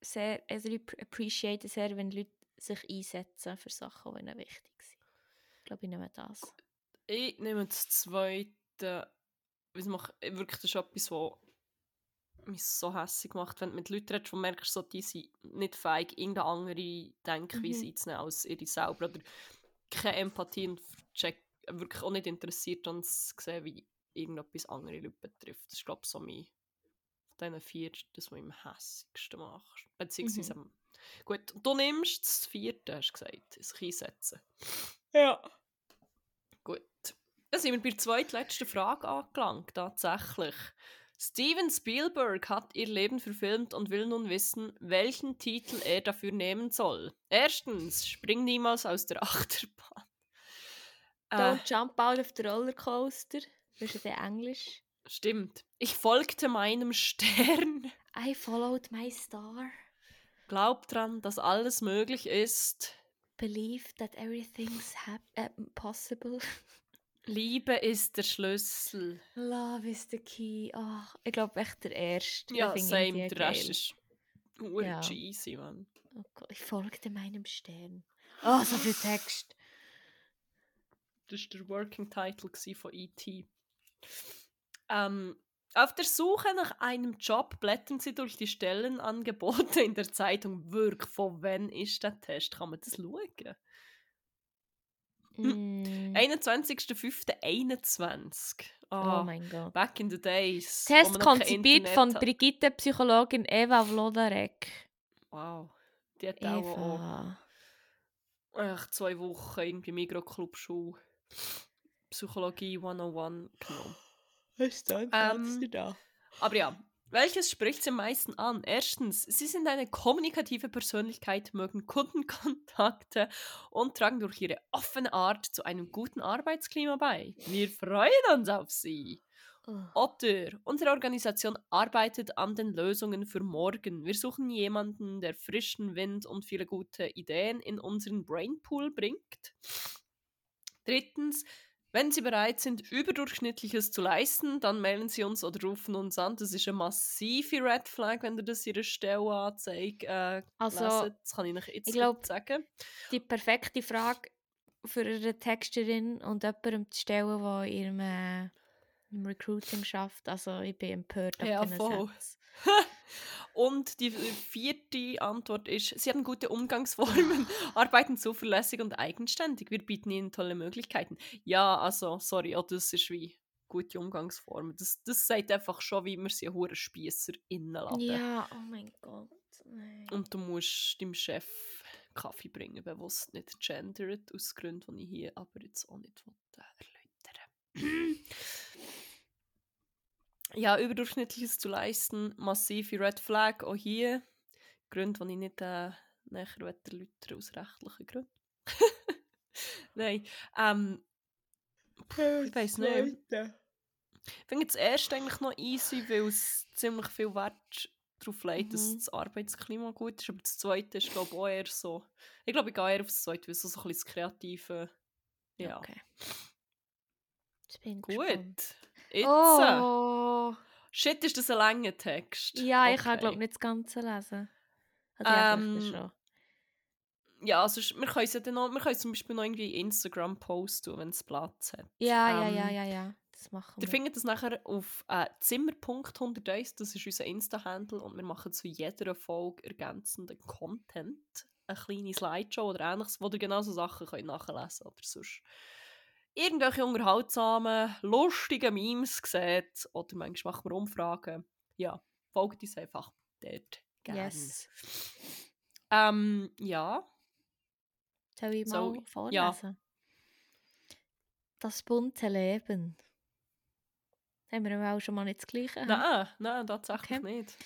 sehr, also ich appreciate sehr, wenn Leute sich einsetzen für Sachen, die ihnen wichtig sind. Ich glaube, ich nehme das. Ich nehme das zweite. es macht- Wirklich, das ist etwas, was mich so hässlich macht, wenn du mit Leuten redest, wo du merkst, so, die sind nicht fähig, irgendeine andere Denkweise Mhm. einzunehmen als ihre selber. Oder keine Empathie und check, wirklich auch nicht interessiert an zu sehen, wie irgendetwas andere Leute betrifft. Das ist, glaube ich, so mein von diesen vier das, was ich am hässigsten mache. Beziehungsweise am- Gut, und du nimmst das vierte, hast du gesagt, sich einsetzen. Ja. Gut. Dann sind wir bei der zweitletzten Frage angelangt, tatsächlich. Steven Spielberg hat ihr Leben verfilmt und will nun wissen, welchen Titel er dafür nehmen soll. Erstens, spring niemals aus der Achterbahn. Äh, Don't jump out of the rollercoaster. Das ist ja Englisch. stimmt. Ich folgte meinem Stern. I followed my star. Glaub dran, dass alles möglich ist. Believe that everything's äh, possible. Liebe ist der Schlüssel. Love is the key. Oh, ich glaube echt der erste. Ja, same. Der Rest ist ur Ja. cheesy, man. Oh Gott, ich folgte meinem Stern. Oh, so viel Text. Das war der Working Title von E.T. Ähm, auf der Suche nach einem Job blättern sie durch die Stellenangebote in der Zeitung. Wirklich, von wann ist der Test? Kann man das schauen? Mm. 21.05.21. Oh Ah, mein Gott. back in the days. Test konzipiert von. Brigitte Psychologin Eva Vlodarek. Wow. Die hat auch, Eva. auch echt zwei Wochen irgendwie Mikroclub-Schule Psychologie 101 genommen. Was dann? Ähm, da? Aber ja, welches spricht sie am meisten an? Erstens, sie sind eine kommunikative Persönlichkeit, mögen Kundenkontakte und tragen durch ihre offene Art zu einem guten Arbeitsklima bei. Wir freuen uns auf sie. Oh. Oder unsere Organisation arbeitet an den Lösungen für morgen. Wir suchen jemanden, der frischen Wind und viele gute Ideen in unseren Brainpool bringt. Drittens, wenn Sie bereit sind, Überdurchschnittliches zu leisten, dann melden Sie uns oder rufen uns an. Das ist eine massive Red Flag, wenn ihr das Ihre Stellenanzeige äh, Also, leset. Das kann ich euch jetzt ich glaub- sagen. Die perfekte Frage für eine Texterin und jemandem zu stellen, der in ihrem, äh, im Recruiting schafft. Also ich bin empört Ja, voll. Sätzen. Und die vierte Antwort ist, sie haben gute Umgangsformen, arbeiten zuverlässig und eigenständig. Wir bieten ihnen tolle Möglichkeiten. Ja, also, sorry, ja, das ist wie gute Umgangsformen. Das, das sagt einfach schon, wie man sie hure Spiesser innenladen. Ja, oh mein Gott. Nein. Und du musst deinem Chef Kaffee bringen, bewusst nicht gendert, aus Gründen, die ich hier aber jetzt auch nicht erläutern Ja, überdurchschnittliches zu leisten, massive Red Flag, auch hier. Gründe, die ich nicht äh, näher erläutern aus rechtlichen Gründen. Nein, ähm, ich weiß nicht. Ich finde das erste eigentlich noch easy, weil es ziemlich viel Wert darauf legt, dass Mhm. das Arbeitsklima gut ist. Aber das zweite ist, glaube ich, auch eher so. Ich glaube, ich gehe eher auf das zweite, weil es so ein bisschen das Kreative. Ja. Okay. Gut. gespannt. Jetzt. Oh. Shit, ist das ein langer Text? Ja, ich kann Okay. glaube nicht das Ganze lesen. Also, ja, Ähm, schon. Ja, also wir können es ja dann noch, wir können zum Beispiel noch irgendwie Instagram posten, wenn es Platz hat. Ja, ja, ähm, ja, ja, ja. das machen Ihr wir. findet das nachher auf äh, Zimmer.101, das ist unser Insta-Handle und wir machen zu jeder Folge ergänzenden Content. Eine kleine Slideshow oder ähnliches, wo ihr genau so Sachen könnt nachlesen oder sonst irgendwelche unterhaltsamen, lustigen Memes seht oder manchmal machen wir Umfragen. Ja, folgt uns einfach dort gerne. Yes. Ähm, ja, Soll ich mal ich? vorlesen? Ja. Das bunte Leben. Haben wir auch schon mal nicht das Gleiche? nein, nein, tatsächlich Okay. nicht.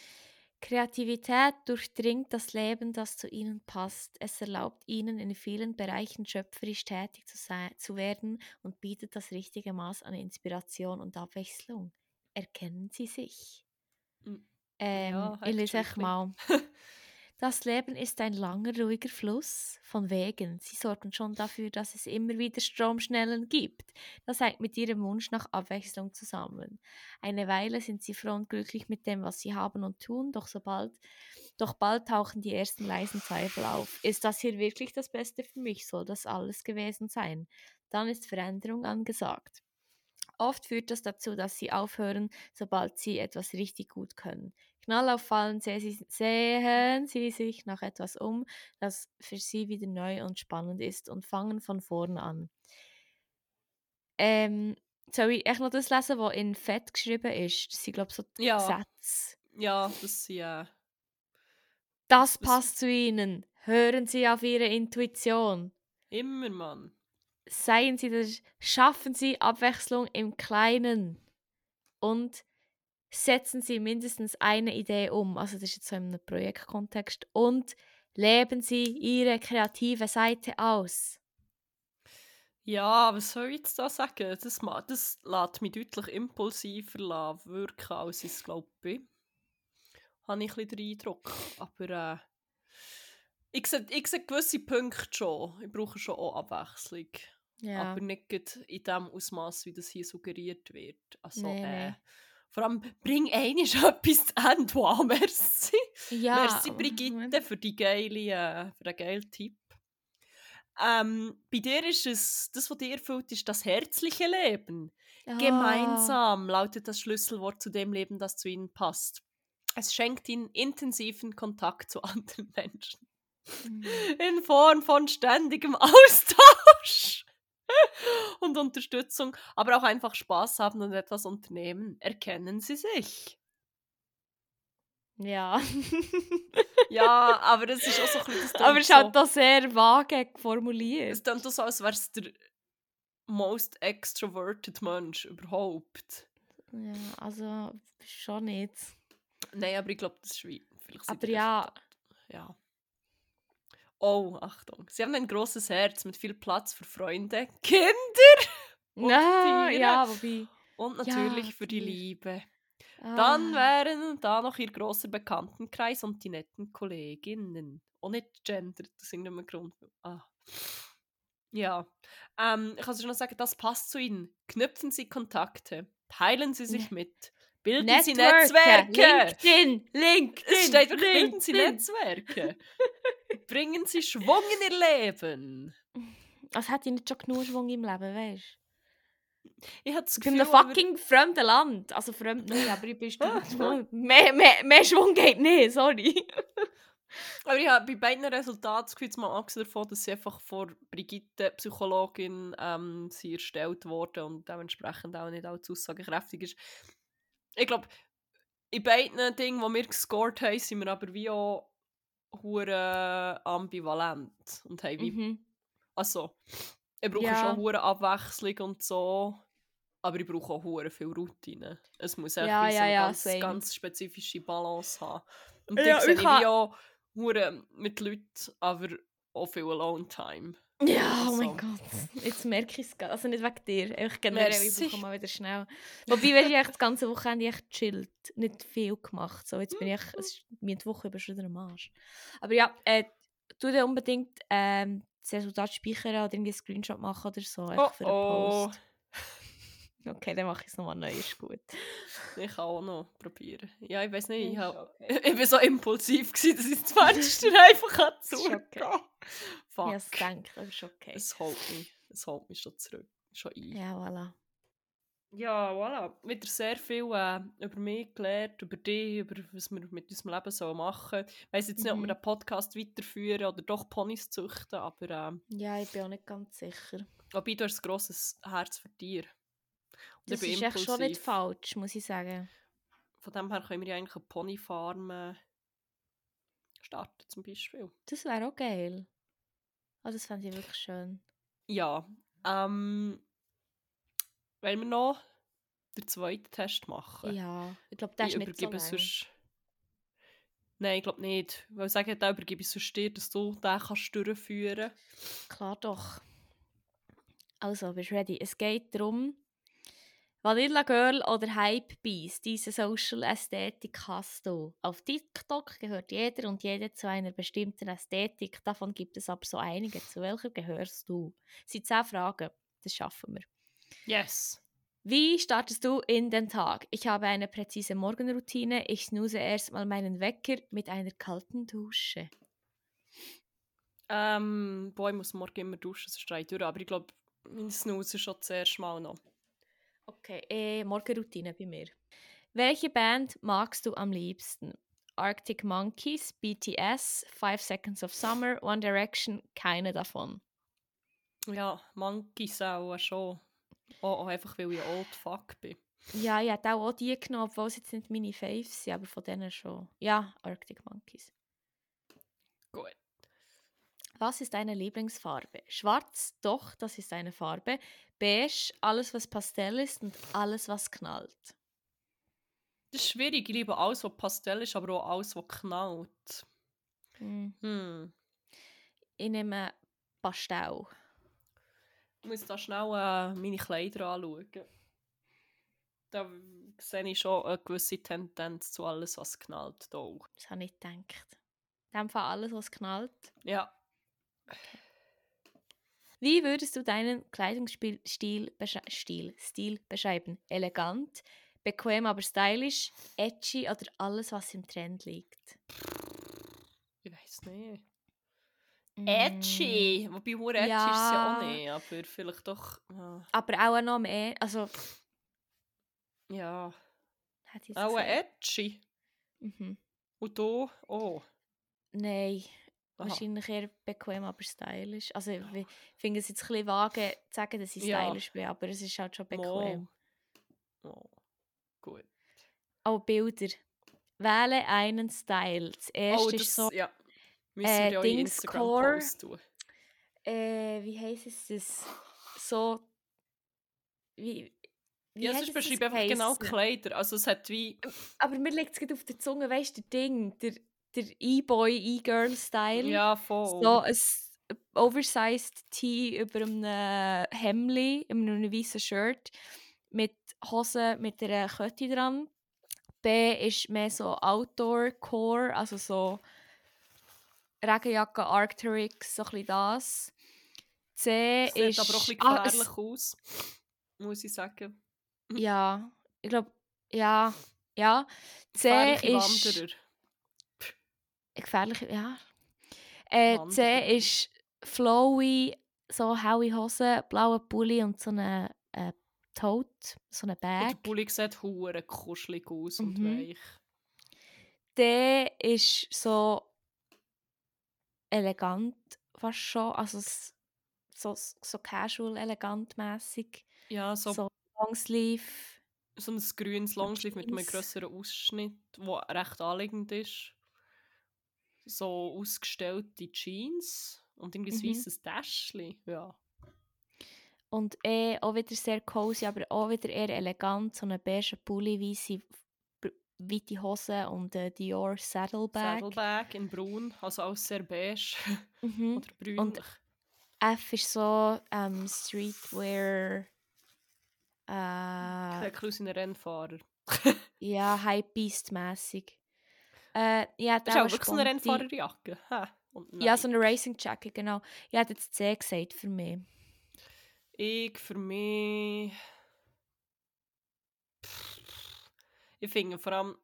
Kreativität durchdringt das Leben, das zu ihnen passt. Es erlaubt ihnen, in vielen Bereichen schöpferisch tätig zu, sein, zu werden und bietet das richtige Maß an Inspiration und Abwechslung. Erkennen Sie sich. Mm. Ähm, Ja, ich hat lese euch mal. Das Leben ist ein langer, ruhiger Fluss von Wegen. Sie sorgen schon dafür, dass es immer wieder Stromschnellen gibt. Das hängt mit ihrem Wunsch nach Abwechslung zusammen. Eine Weile sind sie froh und glücklich mit dem, was sie haben und tun, doch sobald, doch bald tauchen die ersten leisen Zweifel auf. Ist das hier wirklich das Beste für mich? Soll das alles gewesen sein? Dann ist Veränderung angesagt. Oft führt das dazu, dass sie aufhören, sobald sie etwas richtig gut können. Knallauffallend sehen sie, sehen sie sich nach etwas um, das für sie wieder neu und spannend ist und fangen von vorn an. Ähm, soll ich echt noch das lesen, was in Fett geschrieben ist? Das sind, glaube ich, so Ja. Sätze. Ja, das äh, Das passt zu ihnen. Hören Sie auf Ihre Intuition. immer, Mann. Seien Sie das, schaffen Sie Abwechslung im Kleinen und setzen Sie mindestens eine Idee um. Also das ist jetzt so einem Projektkontext und leben Sie Ihre kreative Seite aus. Ja, was soll ich jetzt da sagen? Das, das lässt mich deutlich impulsiver wirken, als ich es glaube bin. Habe ich ein bisschen den Eindruck. Aber äh, ich, sehe, ich sehe gewisse Punkte schon. Ich brauche schon auch Abwechslung. Ja, Aber nicht in dem Ausmaß, wie das hier suggeriert wird. Also, Nee, äh, nee. vor allem, bring einiges etwas zu Ende. Wow, merci. ja Merci Brigitte für, die geile, äh, für den geilen Tipp. Ähm, bei dir ist es, das, was dir erfüllt, ist das herzliche Leben. Ah, Gemeinsam lautet das Schlüsselwort zu dem Leben, das zu ihnen passt. Es schenkt ihnen intensiven Kontakt zu anderen Menschen. Mhm. In Form von ständigem Austausch und Unterstützung, aber auch einfach Spaß haben und etwas unternehmen. Erkennen Sie sich. Ja. Ja, aber das ist auch so ein bisschen das Aber es ist halt da sehr vage formuliert. Es klingt so, als wäre es der most extroverted Mensch überhaupt. Ja, also schon nicht. Nein, aber ich glaube, das ist wie. Aber ja. Ja. Oh, Achtung. Sie haben ein großes Herz mit viel Platz für Freunde, Kinder Und Ja, Tiere. ja, wobei. und Ja, natürlich für die. Liebe. Ah, Dann wären da noch ihr großer Bekanntenkreis und die netten Kolleginnen. Und nicht gendert, das ist irgendein Grund. Ah. Ja. Ähm, ich kann schon noch sagen, das passt zu Ihnen. Knüpfen Sie Kontakte. Teilen Sie sich Ne- mit. Bilden Sie Networken, Netzwerke. LinkedIn, LinkedIn. Es steht wirklich, bilden Sie. Netzwerke. Bringen Sie Schwung in Ihr Leben. Als hätte ich nicht schon genug Schwung im Leben, weißt du? Ich habe das bin in Gefühl, einem fucking fremden Land. Also fremd nicht, aber ich bin Schwung. mehr, mehr, mehr Schwung geht nicht, sorry. Aber ich habe bei beiden Resultaten das Gefühl, mal abgesehen davon, dass sie einfach von Brigitte, Psychologin, ähm, sie erstellt wurde und dementsprechend auch nicht allzu aussagekräftig ist. Ich glaube, in beiden Dingen, die wir gescored haben, sind wir aber wie auch hure ambivalent und haben wie, Mhm. also, ich brauche Ja. schon hure Abwechslung und so, aber ich brauche auch hure viel Routine. Es muss einfach Ja, so ja, eine ja, ganz, same. ganz spezifische Balance haben. Und Ja, ja, sehe ich ich wie auch hure mit Leuten, aber auch viel Alone-Time. Ja, oh mein So. Gott. Jetzt merke ich es. Also nicht wegen dir. Einfach generell, ich brauche mal wieder schnell. Wobei, wenn ich das ganze Wochenende echt chillt. Nicht viel gemacht. So, jetzt bin ich, es ist mir die Woche überschritten am Arsch. Aber ja, äh, tu dir unbedingt ähm, das Resultat speichern oder irgendwie einen Screenshot machen oder so. Einfach für einen oh, Post. Okay, dann mache ich es nochmal neu, ist gut. ich kann auch noch probieren. Ja, ich weiß nicht, ich, hab, okay. ich bin so impulsiv, gewesen, dass ich das Fenster einfach zugehen okay. Fuck. Ja, es denkt, aber ist okay. Es holt mich, es holt mich schon zurück. Schon ein. Ja, voilà. Ja, voilà. Wieder sehr viel äh, über mich gelernt, über dich, über was wir mit unserem Leben so machen. Ich weiss jetzt nicht, ob wir Mhm. den Podcast weiterführen oder doch Ponys züchten, aber ähm, Ja, ich bin auch nicht ganz sicher. wobei du hast ein grosses Herz für Tiere. Das ist echt schon nicht impulsiv. falsch, muss ich sagen. Von dem her können wir ja eigentlich eine Ponyfarm äh, starten, zum Beispiel. Das wäre auch geil. Oh, das fände ich wirklich schön. Ja, ähm, wollen wir noch den zweiten Test machen? Ja, ich glaube, das ich ist nicht so lang. sonst... Nein, ich glaube nicht. Weil ich sage, da übergebe ich sonst dir, dass du den kannst durchführen Klar doch. Also, bist du ready? Es geht darum, Vanilla Girl oder Hype Beast, diese Social Ästhetik hast du. Auf TikTok gehört jeder und jede zu einer bestimmten Ästhetik. Davon gibt es aber so einige. Zu welcher gehörst du? Es sind zehn Fragen. Das schaffen wir. Yes. Wie startest du in den Tag? Ich habe eine präzise Morgenroutine. Ich snooze erstmal meinen Wecker mit einer kalten Dusche. Ähm, boah, ich muss morgen immer duschen, sonst drehe ich durch. Aber ich glaube, mein Snooze ist schon zuerst mal noch. Okay, äh, Morgenroutine bei mir. Welche Band magst du am liebsten? Arctic Monkeys, BTS, Five Seconds of Summer, One Direction, keine davon. Ja, Monkeys auch schon. Oh, oh, einfach weil ich old fuck bin. Ja, ich hätte auch die genommen, obwohl es jetzt nicht meine Faves sind, aber von denen schon. Ja, Arctic Monkeys. Was ist deine Lieblingsfarbe? Schwarz, doch, das ist eine Farbe. Beige, alles was Pastell ist und alles was knallt. Das ist schwierig. Ich liebe alles, was Pastell ist, aber auch alles, was knallt. Hm. Hm. Ich nehme Pastell. Ich muss da schnell äh, meine Kleider anschauen. Da sehe ich schon eine gewisse Tendenz zu alles, was knallt. Da auch. Das habe ich gedacht. In dem Fall alles, was knallt. Ja. Wie würdest du deinen Kleidungsstil Stil, Stil beschreiben? Elegant, bequem aber stylisch, edgy oder alles, was im Trend liegt? Ich weiß nicht. Mm. Edgy! Wobei, hure edgy Ja. ist es ja auch nicht, aber vielleicht doch... Ja. Aber auch noch mehr. Also, ja. Auch edgy. Mhm. Und du? Oh. Nein, Aha. wahrscheinlich eher bequem, aber stylisch. Also ich finde es jetzt ein bisschen vage zu sagen, dass ich Ja. stylisch bin, aber es ist halt schon bequem. Mal. Oh. Gut. Oh, Bilder. Wähle einen Style. Das erste Oh, ist das, so, ja. Müssen äh, wir ja Dings Instagram tun. äh, wie heisst es das? So, wie, wie Ja, sonst es das beschreibe einfach genau? Kleider. Also es hat wie... Aber mir liegt es gerade auf der Zunge, weißt du, der Ding, der, der E-Boy, E-Girl-Style. Ja, voll. So ein oversized Tee über einem Hemli, einem weißen Shirt mit Hosen mit einer Kette dran. B ist mehr so Outdoor-Core, also so Regenjacke, Arcteryx, so ein bisschen das. C Sieht ist... aber auch ein bisschen Ah, gefährlich aus. Muss ich sagen. Ja, ich glaube, ja, ja. C ist... Wanderer. Gefährliche, ja. Äh. C ist flowy, so helle Hose, blauer Pulli und so eine äh, Tote, so eine Und der Bag. Pulli sieht hure kuschelig aus und Mhm. weich. D ist so elegant fast schon, also so, so casual elegant mäßig. Ja, so, So, Longsleeve. so ein grünes Longsleeve mit einem Jeans. grösseren Ausschnitt, der recht anliegend ist. So ausgestellte Jeans und irgendwie ein Mhm. weisses Täschchen. Ja. Und eh auch wieder sehr cozy, aber auch wieder eher elegant. So eine beige Pulli, weisse, weite Hose und äh, Dior Saddlebag. Saddlebag in braun, also alles sehr beige Mhm. oder brünlich. F ist so ähm, Streetwear. Äh, ein bisschen aus wie ein Rennfahrer. ja, Hypebeast-mäßig. Äh, ja, Das ist auch wirklich so eine Rennfahrerjacke. Ja, so eine Racing Jacket, genau. Ich hätte jetzt C gesagt für mich. Ich für mich. Ich finde vor allem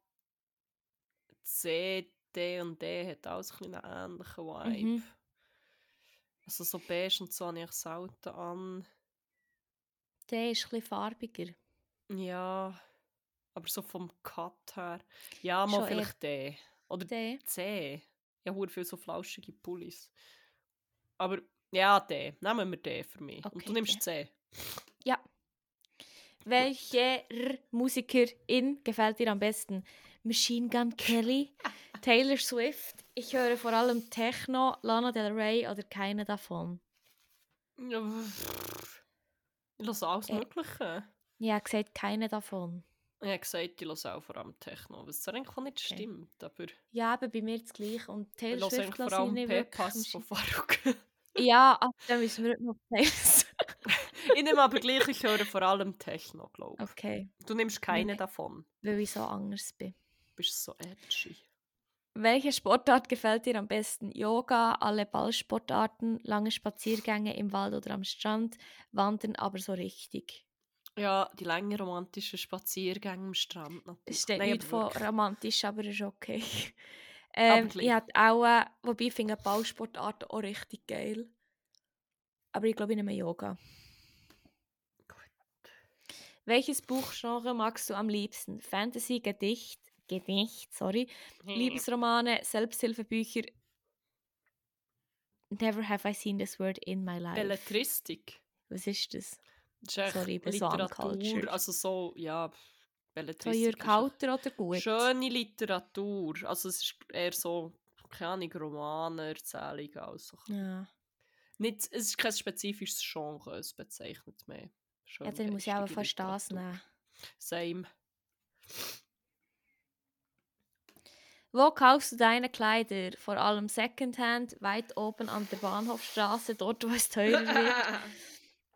C, D und D hat alles ein bisschen einen ähnlichen Vibe. Mhm. Also so beige und so habe ich selten an. D ist ein bisschen farbiger. Ja, aber so vom Cut her. Ja, mal Schon vielleicht D. Oder D. C. Ja, hure viel so flauschige Pullis. Aber ja, D. Nehmen wir D für mich. Und du Okay, nimmst D. C. Ja. Welcher Musikerin gefällt dir am besten? Machine Gun Kelly, Taylor Swift. Ich höre vor allem Techno, Lana Del Rey oder keine davon. Ja, pff. Ich lasse alles Äh. Mögliche. Ja, gesagt keine davon. Ich habe gesagt, ich höre auch vor allem Techno, was zwar eigentlich nicht Okay. stimmt, aber Ja, aber bei mir das gleiche. Und Taylor höre Swift vor lasse ich allem nicht wirklich. P-Pass von Faruk. Ja, aber dann müssen wir noch Swift. ich nehme aber gleich, ich höre vor allem Techno, glaube ich. Okay, Du nimmst keine Nee. davon. weil ich so anders bin. Du bist so edgy. Welche Sportart gefällt dir am besten? Yoga, alle Ballsportarten, lange Spaziergänge im Wald oder am Strand, Wandern aber so richtig. Ja, die langen romantischen Spaziergänge am Strand natürlich. Es steht Nein, nicht von wirklich. romantisch, aber ist okay. ähm, ich hätte auch, äh, wobei ich finde Ballsportarten auch richtig geil. Aber ich glaube, ich nehme Yoga. Welches Buchgenre magst du am liebsten? Fantasy, Gedicht, Gedicht, sorry, Hm. Liebesromane, Selbsthilfebücher. Never have I seen this word in my life. Belletristik. Was ist das? Das ist Sorry, so Literatur. uncultured. also so, ja, pff, So Belletristik. Jürg Halter oder gut? Schöne Literatur. Also es ist eher so, keine Ahnung, Romane, Erzählungen. Also. Ja. Nicht, es ist kein spezifisches Genre, es bezeichnet mehr. ja, dann muss ich auch fast das nehmen. Same. Wo kaufst du deine Kleider? Vor allem Secondhand, weit oben an der Bahnhofstraße, dort wo es teurer wird.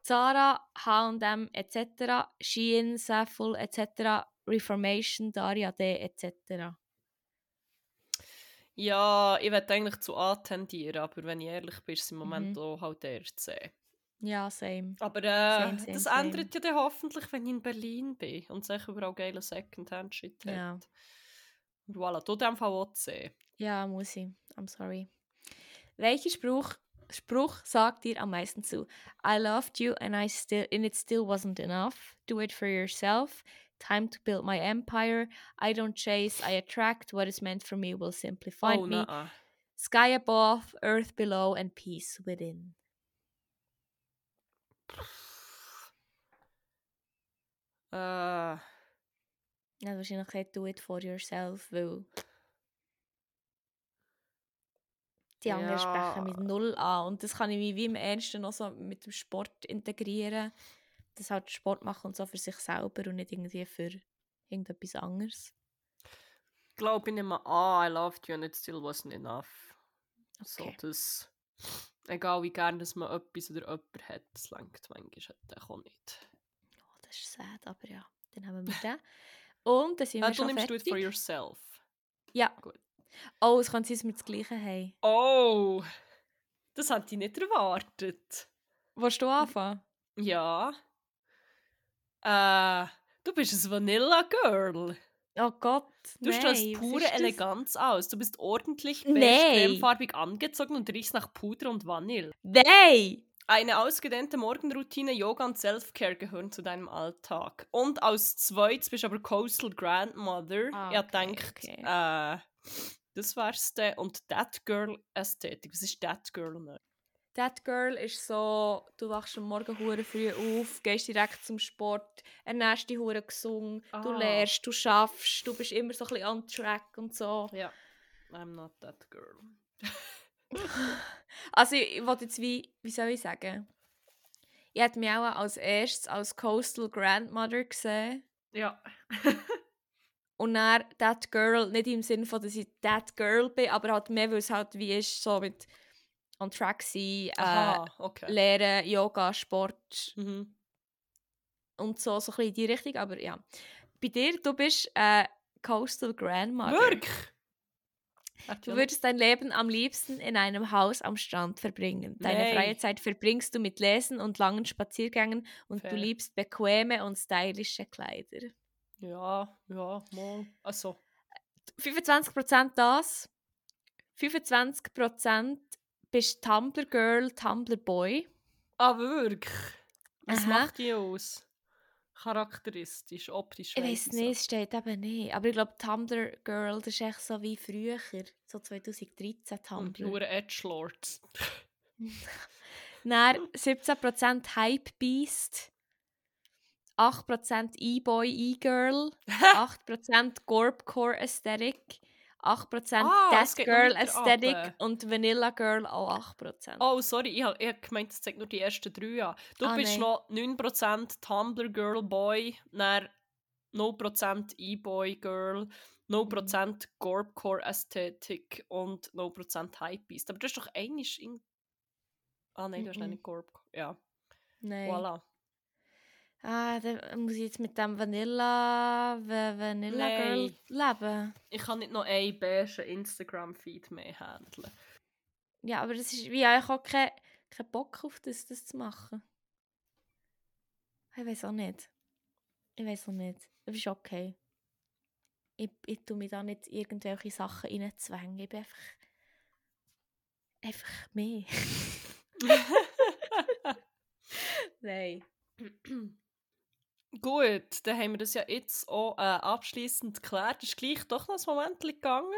Zara, H&M etc., Shein, Saful etc., Reformation, Daria D etc. Ja, ich würde eigentlich zu A tendieren, aber wenn ich ehrlich bin, ist es im Moment Mhm. auch halt eher C. Ja, same. Aber äh, Same, same, das same. ändert ja dann hoffentlich, wenn ich in Berlin bin und sich überall geile Secondhand-Shit Ja. hat. Und voilà, du in dem Fall auch C. Ja, muss ich. I'm sorry. Welcher Spruch, Spruch sagt dir am meisten zu? I loved you and, I still, and it still wasn't enough. Do it for yourself. Time to build my empire. I don't chase, I attract. What is meant for me will simply find oh, me. Sky above, earth below, and peace within. Äh, Ja, wahrscheinlich do it for yourself, weil die anderen sprechen mit Ja. null an. Und das kann ich wie, wie im Ernsten noch so mit dem Sport integrieren. Das halt Sport machen und so für sich selber und nicht irgendwie für irgendetwas anderes. ich glaube, ich nehme A, I loved you and it still wasn't enough. So, Okay. das... Egal wie gern dass man etwas oder jemand hat, das langt manchmal halt auch nicht. Oh, das ist sad, aber ja, dann haben wir den. Und dann sind Äh, wir du schon nimmst do it for fertig. yourself. Ja. Gut. Oh, es kann sein, dass wir das Gleiche haben. Oh! Das hätte ich nicht erwartet. Willst du anfangen? Ja. Äh, du bist ein Vanilla Girl. Oh Gott, Du nein. strahlst pure ist das? Eleganz aus. Du bist ordentlich Nein. beige-cremefarbig angezogen und riechst nach Puder und Vanille. Nein! Eine ausgedehnte Morgenroutine, Yoga und Self-Care gehören zu deinem Alltag. Und als zweites bist du aber Coastal Grandmother. Ah, okay, denke, okay. äh, das wär's dann. Und That Girl Ästhetik. Was ist That Girl? Ne? That Girl ist so, du wachst am Morgen hure früh auf, gehst direkt zum Sport, ernährst dich hure gesund, du Ah. lernst, du schaffst, du bist immer so ein bisschen on track und so. Ja. I'm not that girl. Also ich, ich wollte jetzt wie, wie soll ich sagen? Ich hätte mich auch als erstes als Coastal Grandmother gesehen Ja. und dann That Girl, nicht im Sinne von, dass ich That Girl bin, aber halt mehr, weil es halt wie ist, so mit on track sein, äh, Aha, okay. Lehren, Yoga, Sport, Mhm. und so, so ein bisschen in die Richtung, aber ja. Bei dir, du bist äh, Coastal Grandmother. Wirklich? Du würdest dein Leben am liebsten in einem Haus am Strand verbringen. Deine Nein. freie Zeit verbringst du mit Lesen und langen Spaziergängen und Fair. du liebst bequeme und stylische Kleider. Ja, ja, mal. Also, 25% das, 25% bist Tumblr Girl, Tumblr Boy. ah, wirklich? Was Aha. macht die aus? charakteristisch, optisch. Ich weiß nicht, es steht eben nicht. Aber ich glaube, Tumblr Girl, das ist echt so wie früher, so 2013 Und die Tumblr. Huren Edgelords. Dann 17% Hype Beast, 8% E-Boy, E-Girl, 8% Gorpcore Aesthetic, 8% Ah, Death Girl Aesthetic und Vanilla Girl auch 8%. Oh, sorry, ich habe hab gemeint, es zeigt nur die ersten drei an. Du Ah, bist nein. noch 9% Tumblr Girl Boy, dann 0% E-Boy Girl, 0% Mhm. Gorpcore Ästhetik und 0% Hypebeast. Aber du hast doch in... Ah nein, du hast nicht Gorpcore. Ja, Nein. voilà. Ah, dann muss ich jetzt mit dem Vanilla, Va- Vanilla Girl Nein. leben. Ich kann nicht noch einen beige Instagram-Feed mehr handeln. Ja, aber das ist, wie, ja, ich habe keinen keinen Bock auf das, das zu machen. Ich weiß auch nicht. Ich weiß auch nicht. Aber ist okay. Ich, ich tue mich da nicht irgendwelche Sachen reinzwängen. Ich bin einfach. einfach mehr. Nein. Gut, dann haben wir das ja jetzt auch äh, abschließend geklärt. Ist gleich doch noch ein Moment gegangen.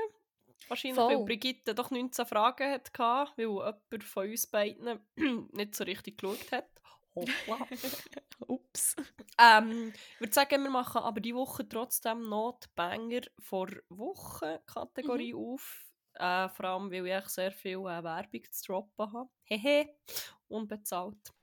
Wahrscheinlich, weil Voll. Brigitte doch 19 Fragen hatte, weil jemand von uns beiden nicht so richtig geschaut hat. Hoppla. Ups. ähm, ich würde sagen, wir machen aber die Woche trotzdem noch die Banger vor Woche-Kategorie auf. Äh, vor allem, weil ich sehr viel äh, Werbung zu droppen habe. Hehe, unbezahlt.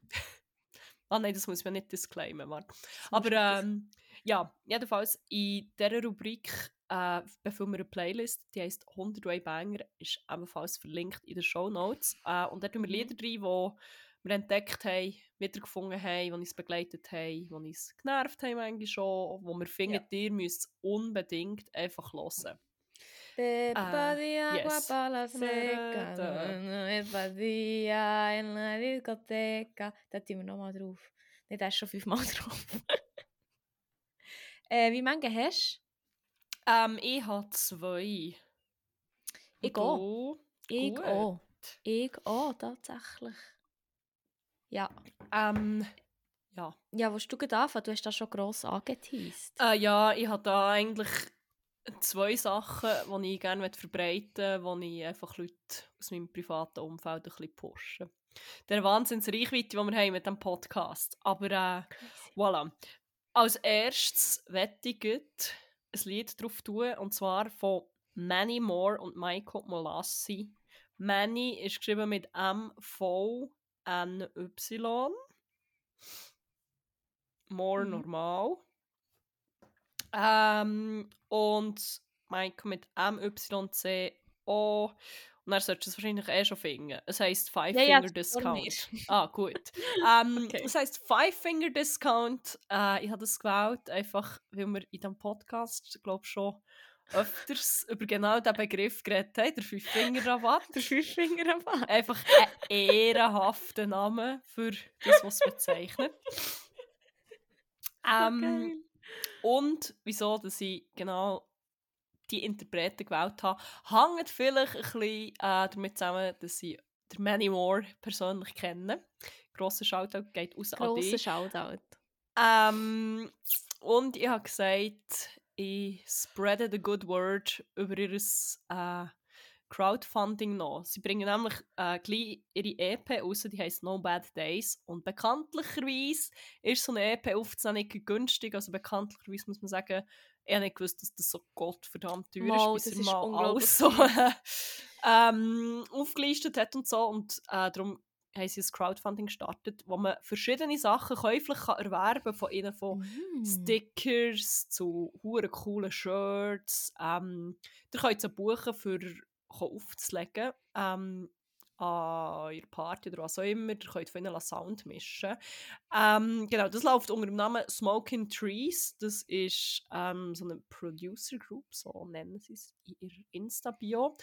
Ah nein, das muss man nicht disclaimen. Warte. Aber ähm, ja, jedenfalls in dieser Rubrik äh, befüllen wir eine Playlist, die heisst 100 Way Banger, ist ebenfalls verlinkt in den Show Notes. Äh, und da tun wir Mhm. Lieder rein, die wir entdeckt haben, wiedergefunden haben, die uns begleitet haben, die uns genervt haben manchmal schon, wo wir finden, ihr müsst es unbedingt einfach hören. Pepa di agua yes. pa la seca. Pepa dia en la discoteca. Da tun wir nochmal drauf. Nicht, da ist schon fünfmal drauf. äh, wie viele hast Ähm, ich habe zwei. Ich auch. du? du? Ich auch. Ich auch, tatsächlich. Ja. Ähm, ja. Ja, willst du anfangen? Du hast das schon gross angeteased. Äh, ja, ich habe da eigentlich zwei Sachen, die ich gerne verbreiten möchte, die ich einfach Leute aus meinem privaten Umfeld ein bisschen pushen. Der Wahnsinnsreichweite, die wir haben mit dem Podcast. Aber äh, voilà. Als erstes wette ich ein Lied drauf tun, und zwar von Manny Moore und Michael Molassi. Manny ist geschrieben mit M-V-N-Y. More Mhm. normal. Ähm, und Michael mit M-Y-C-O. Und dann solltest du es wahrscheinlich eh schon finden. Es heisst Five Ja, Finger. Discount. ah, gut. Ähm, Okay. Es heisst Five Finger Discount. Äh, ich habe das gewählt, einfach weil wir in diesem Podcast, glaube schon öfters über genau diesen Begriff geredet haben, der Fünf-Finger-Rabatt. Der Fünffinger am Einfach ein ehrenhafter Name für das, was es bezeichnet. Ähm, und wieso, dass ich genau die Interpreten gewählt habe, hängt vielleicht ein bisschen äh, damit zusammen, dass ich der Manny Moore persönlich kenne. Grosser Shoutout geht aus an Grosser dich. Shoutout. Ähm, und ich habe gesagt, ich spreade the good word über ihr äh, Crowdfunding noch. Sie bringen nämlich äh, gleich ihre EP raus, die heisst No Bad Days. Und bekanntlicherweise ist so eine EP aufzunehmen nicht günstig. Also bekanntlicherweise muss man sagen, ich habe nicht gewusst, dass das so gottverdammt teuer Mal, ist, bis das er ist mal alles so ähm, aufgelistet hat und so. Und äh, darum haben sie ein Crowdfunding gestartet, wo man verschiedene Sachen käuflich kann erwerben kann, von ihnen von Mm. Stickers zu hure coolen Shirts. Ähm, ihr könnt sie buchen, für aufzulegen ähm, an ihrer Party oder was auch immer. Ihr könnt von ihnen Sound mischen. Ähm, genau, das läuft unter dem Namen Smoking Trees. Das ist ähm, so eine Producer Group, so nennen sie es in ihrer Insta-Bio.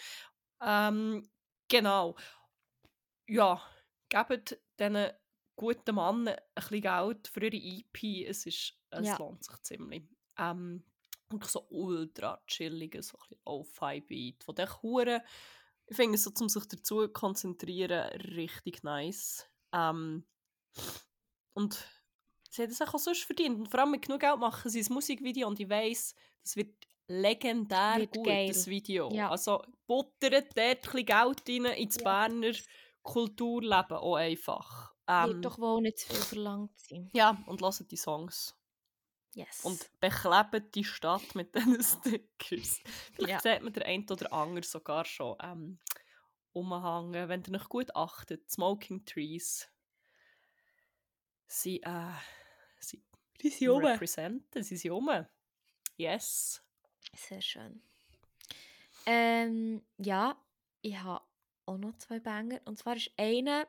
Ähm, genau. Ja, gebt diesen guten Mann ein bisschen Geld für ihre EP. Es, ist, es Ja. lohnt sich ziemlich. Ähm, und so ultra chillige, so ein bisschen Lo-Fi-Beat. Von den Huren, ich finde es so, um sich dazu zu konzentrieren, richtig nice. Ähm, und sie hat es auch sonst verdient. Und vor allem mit genug Geld machen sie ein Musikvideo und ich weiss, das wird legendär Wird gut, geil. das Video. Ja. Also buttert dort ein bisschen Geld rein ins Ja. Berner Kulturleben auch einfach. Ähm, Wird doch wohl nicht zu viel verlangt sein. ja, und hört die Songs. Yes. Und beklebt die Stadt mit diesen Stickers. Vielleicht Ja. sieht man der ein oder andere sogar schon ähm, umhängen, wenn ihr euch gut achtet. Smoking Trees sie, äh, sie die sind oben. representen, sie sind um. Yes. Sehr schön. Ähm, ja, ich habe auch noch zwei Banger. Und zwar ist einer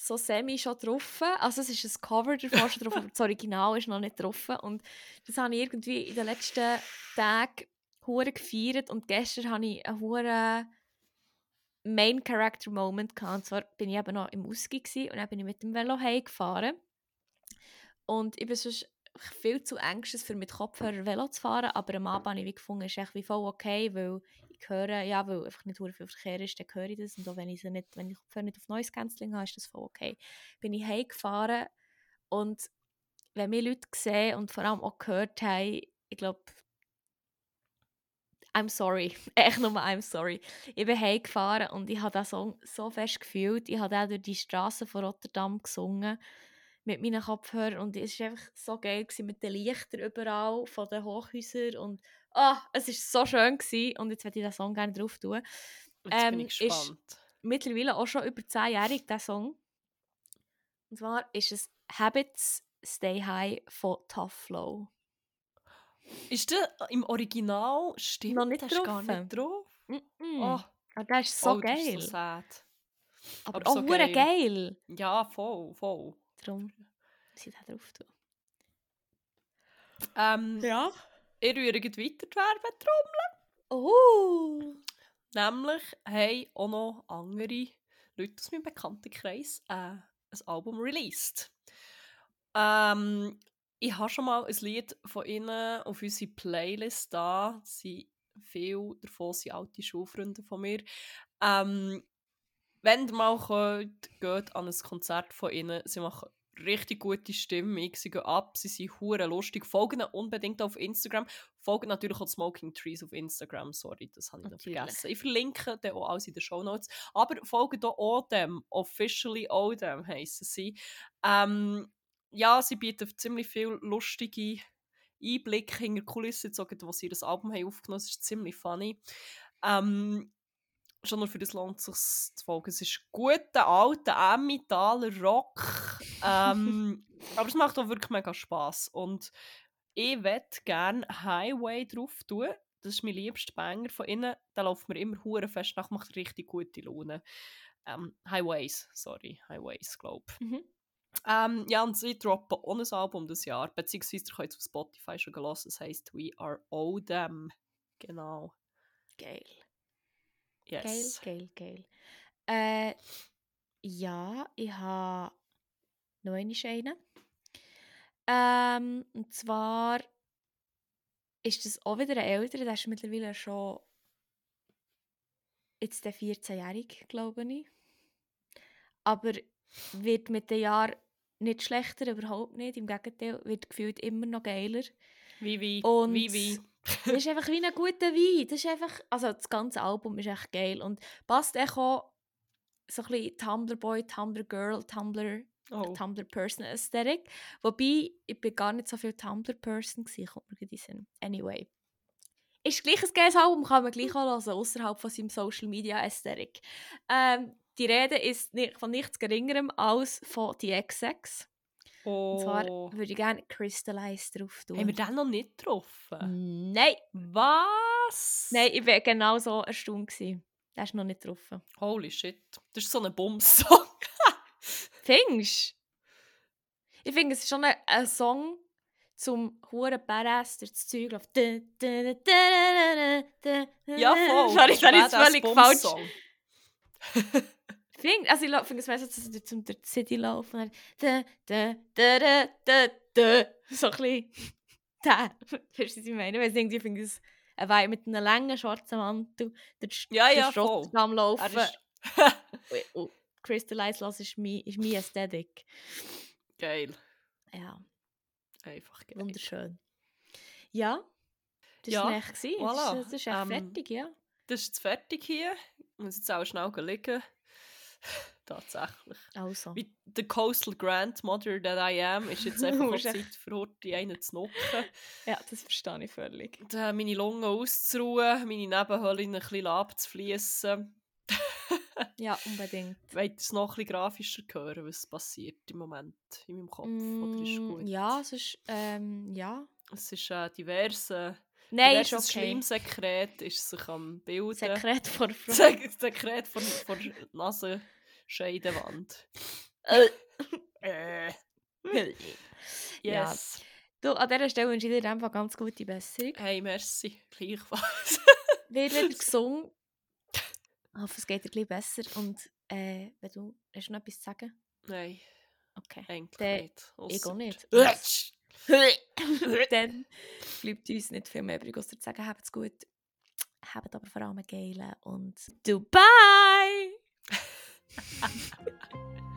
so semi schon drauf. Also es ist ein Cover davon schon drauf, aber das Original ist noch nicht drauf. Und das habe ich irgendwie in den letzten Tagen hure gefeiert. Und gestern hatte ich einen hure Main Character Moment gehabt. Und zwar bin ich eben noch im Ausgi gsi und dann bin ich mit dem Velo heimgefahren. Und ich bin sonst viel zu ängstlich, für mit Kopfhörer Velo zu fahren, aber am Abend habe ich wie gefunden, ist echt wie voll okay, weil höre, ja, weil einfach nicht viel Verkehr ist, dann höre ich das und auch wenn ich, sie nicht, wenn ich nicht auf Noise Cancelling habe, ist das voll okay. Bin ich heimgefahren und wenn mir Leute sehen und vor allem auch gehört haben, ich glaube, I'm sorry, echt nur I'm sorry. Ich bin heimgefahren und ich habe diesen Song so fest gefühlt. Ich habe auch durch die Straßen von Rotterdam gesungen mit meinen Kopfhörern und es war einfach so geil gewesen, mit den Lichtern überall von den Hochhäusern und ah, es war so schön gewesen. und jetzt werde ich den Song gerne drauf tun. Jetzt Ähm, bin ich ist- gespannt. Mittlerweile auch schon über 10-jährig, der Song. Und zwar ist es Habits Stay High von Tough Flow. Ist der im Original? Stimmt, Noch nicht der ist gar drauf. nicht drauf. Mm -mm. Oh, Aber der ist so oh, das geil. ist so sad. aber, aber auch so geil. geil. Ja, voll, voll. Darum muss ich den drauf tun. Ähm, Ja. Ich rühre gleich weiter die Werbetrommel. Oh. Nämlich haben auch noch andere Leute aus meinem Bekanntenkreis äh, ein Album released. Ähm, ich habe schon mal ein Lied von ihnen auf unsere Playlist da. Sie viel davon sind alte Schulfreunde von mir. Ähm, wenn ihr mal könnt, geht an ein Konzert von ihnen. Sie machen richtig gute Stimmung. Sie gehen ab, sie sind hure lustig. Folgen unbedingt auf Instagram. Folgen natürlich auch Smoking Trees auf Instagram. Sorry, das habe ich noch vergessen. Ich verlinke den auch alles in den Show Notes. Aber folgen hier auch dem. Officially auch dem heissen sie. Ähm, ja, sie bieten ziemlich viel lustige Einblicke hinter die Kulissen, so, wo sie das Album haben aufgenommen haben. Es ist ziemlich funny. Ähm, schon nur für das lohnt es sich zu folgen. Es ist guter, alter Emmentaler Rock. Ähm, aber es macht auch wirklich mega Spass. Und ich würde gerne Highway drauf tun. Das ist mein liebster Banger von ihnen. Der läuft mir immer hure fest nach, macht richtig gute Laune. Ähm, Highways, sorry, Highways, glaube ich. Mhm. Ähm, ja, und sie droppen ein Album das Jahr, beziehungsweise ihr könnt es auf Spotify schon hören, es heisst We Are All Them. Genau. Geil. Yes. Geil, geil, geil. Äh, ja, ich habe noch einen einen. Ähm, und zwar ist das auch wieder ein älterer, der ist mittlerweile schon jetzt der 14-jährig, glaube ich. Aber wird mit den Jahren nicht schlechter, überhaupt nicht. Im Gegenteil, wird gefühlt immer noch geiler. Wie, wie, Und wie, wie. Das ist einfach wie ein guter Wein. Das ist einfach, also das ganze Album ist echt geil und passt echt auch so ein bisschen Tumblr Boy, Tumblr Girl, Tumblr, Oh. Tumblr Person Aesthetic. Wobei, ich bin gar nicht so viel Tumblr Person gewesen, kommt mir in Sinn. Anyway. Ist gleich ein geiles Album, kann man gleich auch hören, außerhalb von seinem Social Media Aesthetic. Ähm, die Rede ist von nichts Geringerem als von die XX. Und zwar Oh. würde ich gerne Crystallize drauf tun. Haben wir den noch nicht getroffen? Nein! Was? Nein, ich war genau so erstaunt. gewesen. Der ist noch nicht getroffen. Holy shit. Das ist so ein Bums-Song. Findest du? Ich finde, es ist schon ein, ein Song zum huren Badass durch das Zeug läuft. Ja, voll. Sorry, Das ist völlig falsch. Find, also ich finde es meistens so durch- zum die City laufen. und dann Da, da, da, da, da. So ein bisschen. Da. Verstehst du, was ich meine? Weil ich irgendwie finde es ein Weib mit einem langen schwarzen Mantel durch Ja, ja, voll. Rotterdam laufen. Ist Und- Crystallize lassen ist mein, ist mein Aesthetic. geil. Ja, Einfach geil. wunderschön. Ja, das Ja, war echt. Das voilà. ist- Das ist echt Ähm, fertig, ja. Das ist jetzt fertig hier. Ich muss jetzt auch schnell liegen. Tatsächlich. Also. Wie der Coastal Grandmother that I am, ist jetzt einfach echt- Zeit für heute einen zu knocken. Ja, das verstehe ich völlig. Und, äh, meine Lungen auszuruhen, meine Nebenhöhlen ein bisschen abzufließen. Ja, unbedingt. Wollt ihr es noch ein bisschen grafischer hören, was passiert im Moment in meinem Kopf? Oder ist Mm, gut? Ja, es ist, ähm, ja. Es ist äh, diverse, Nein, ist okay. Schleimsekret ist sich am Bilden. Sekret vor Frau. Sek Sekret von, von Nasenscheidewand. äh. Ja. Yes. Du, an dieser Stelle wünsche ich dir einfach ganz gute Besserung. Hey, merci. Gleichfalls. Wird wieder gesungen. Ich hoffe, es geht dir ein bisschen besser. Und äh, wenn du, hast du noch etwas zu sagen? Nein, Okay. eigentlich nicht. Ich auch nicht. Dann bleibt uns nicht viel mehr übrig, als zu sagen, habt es gut. Habt aber vor allem geilen und Dubai!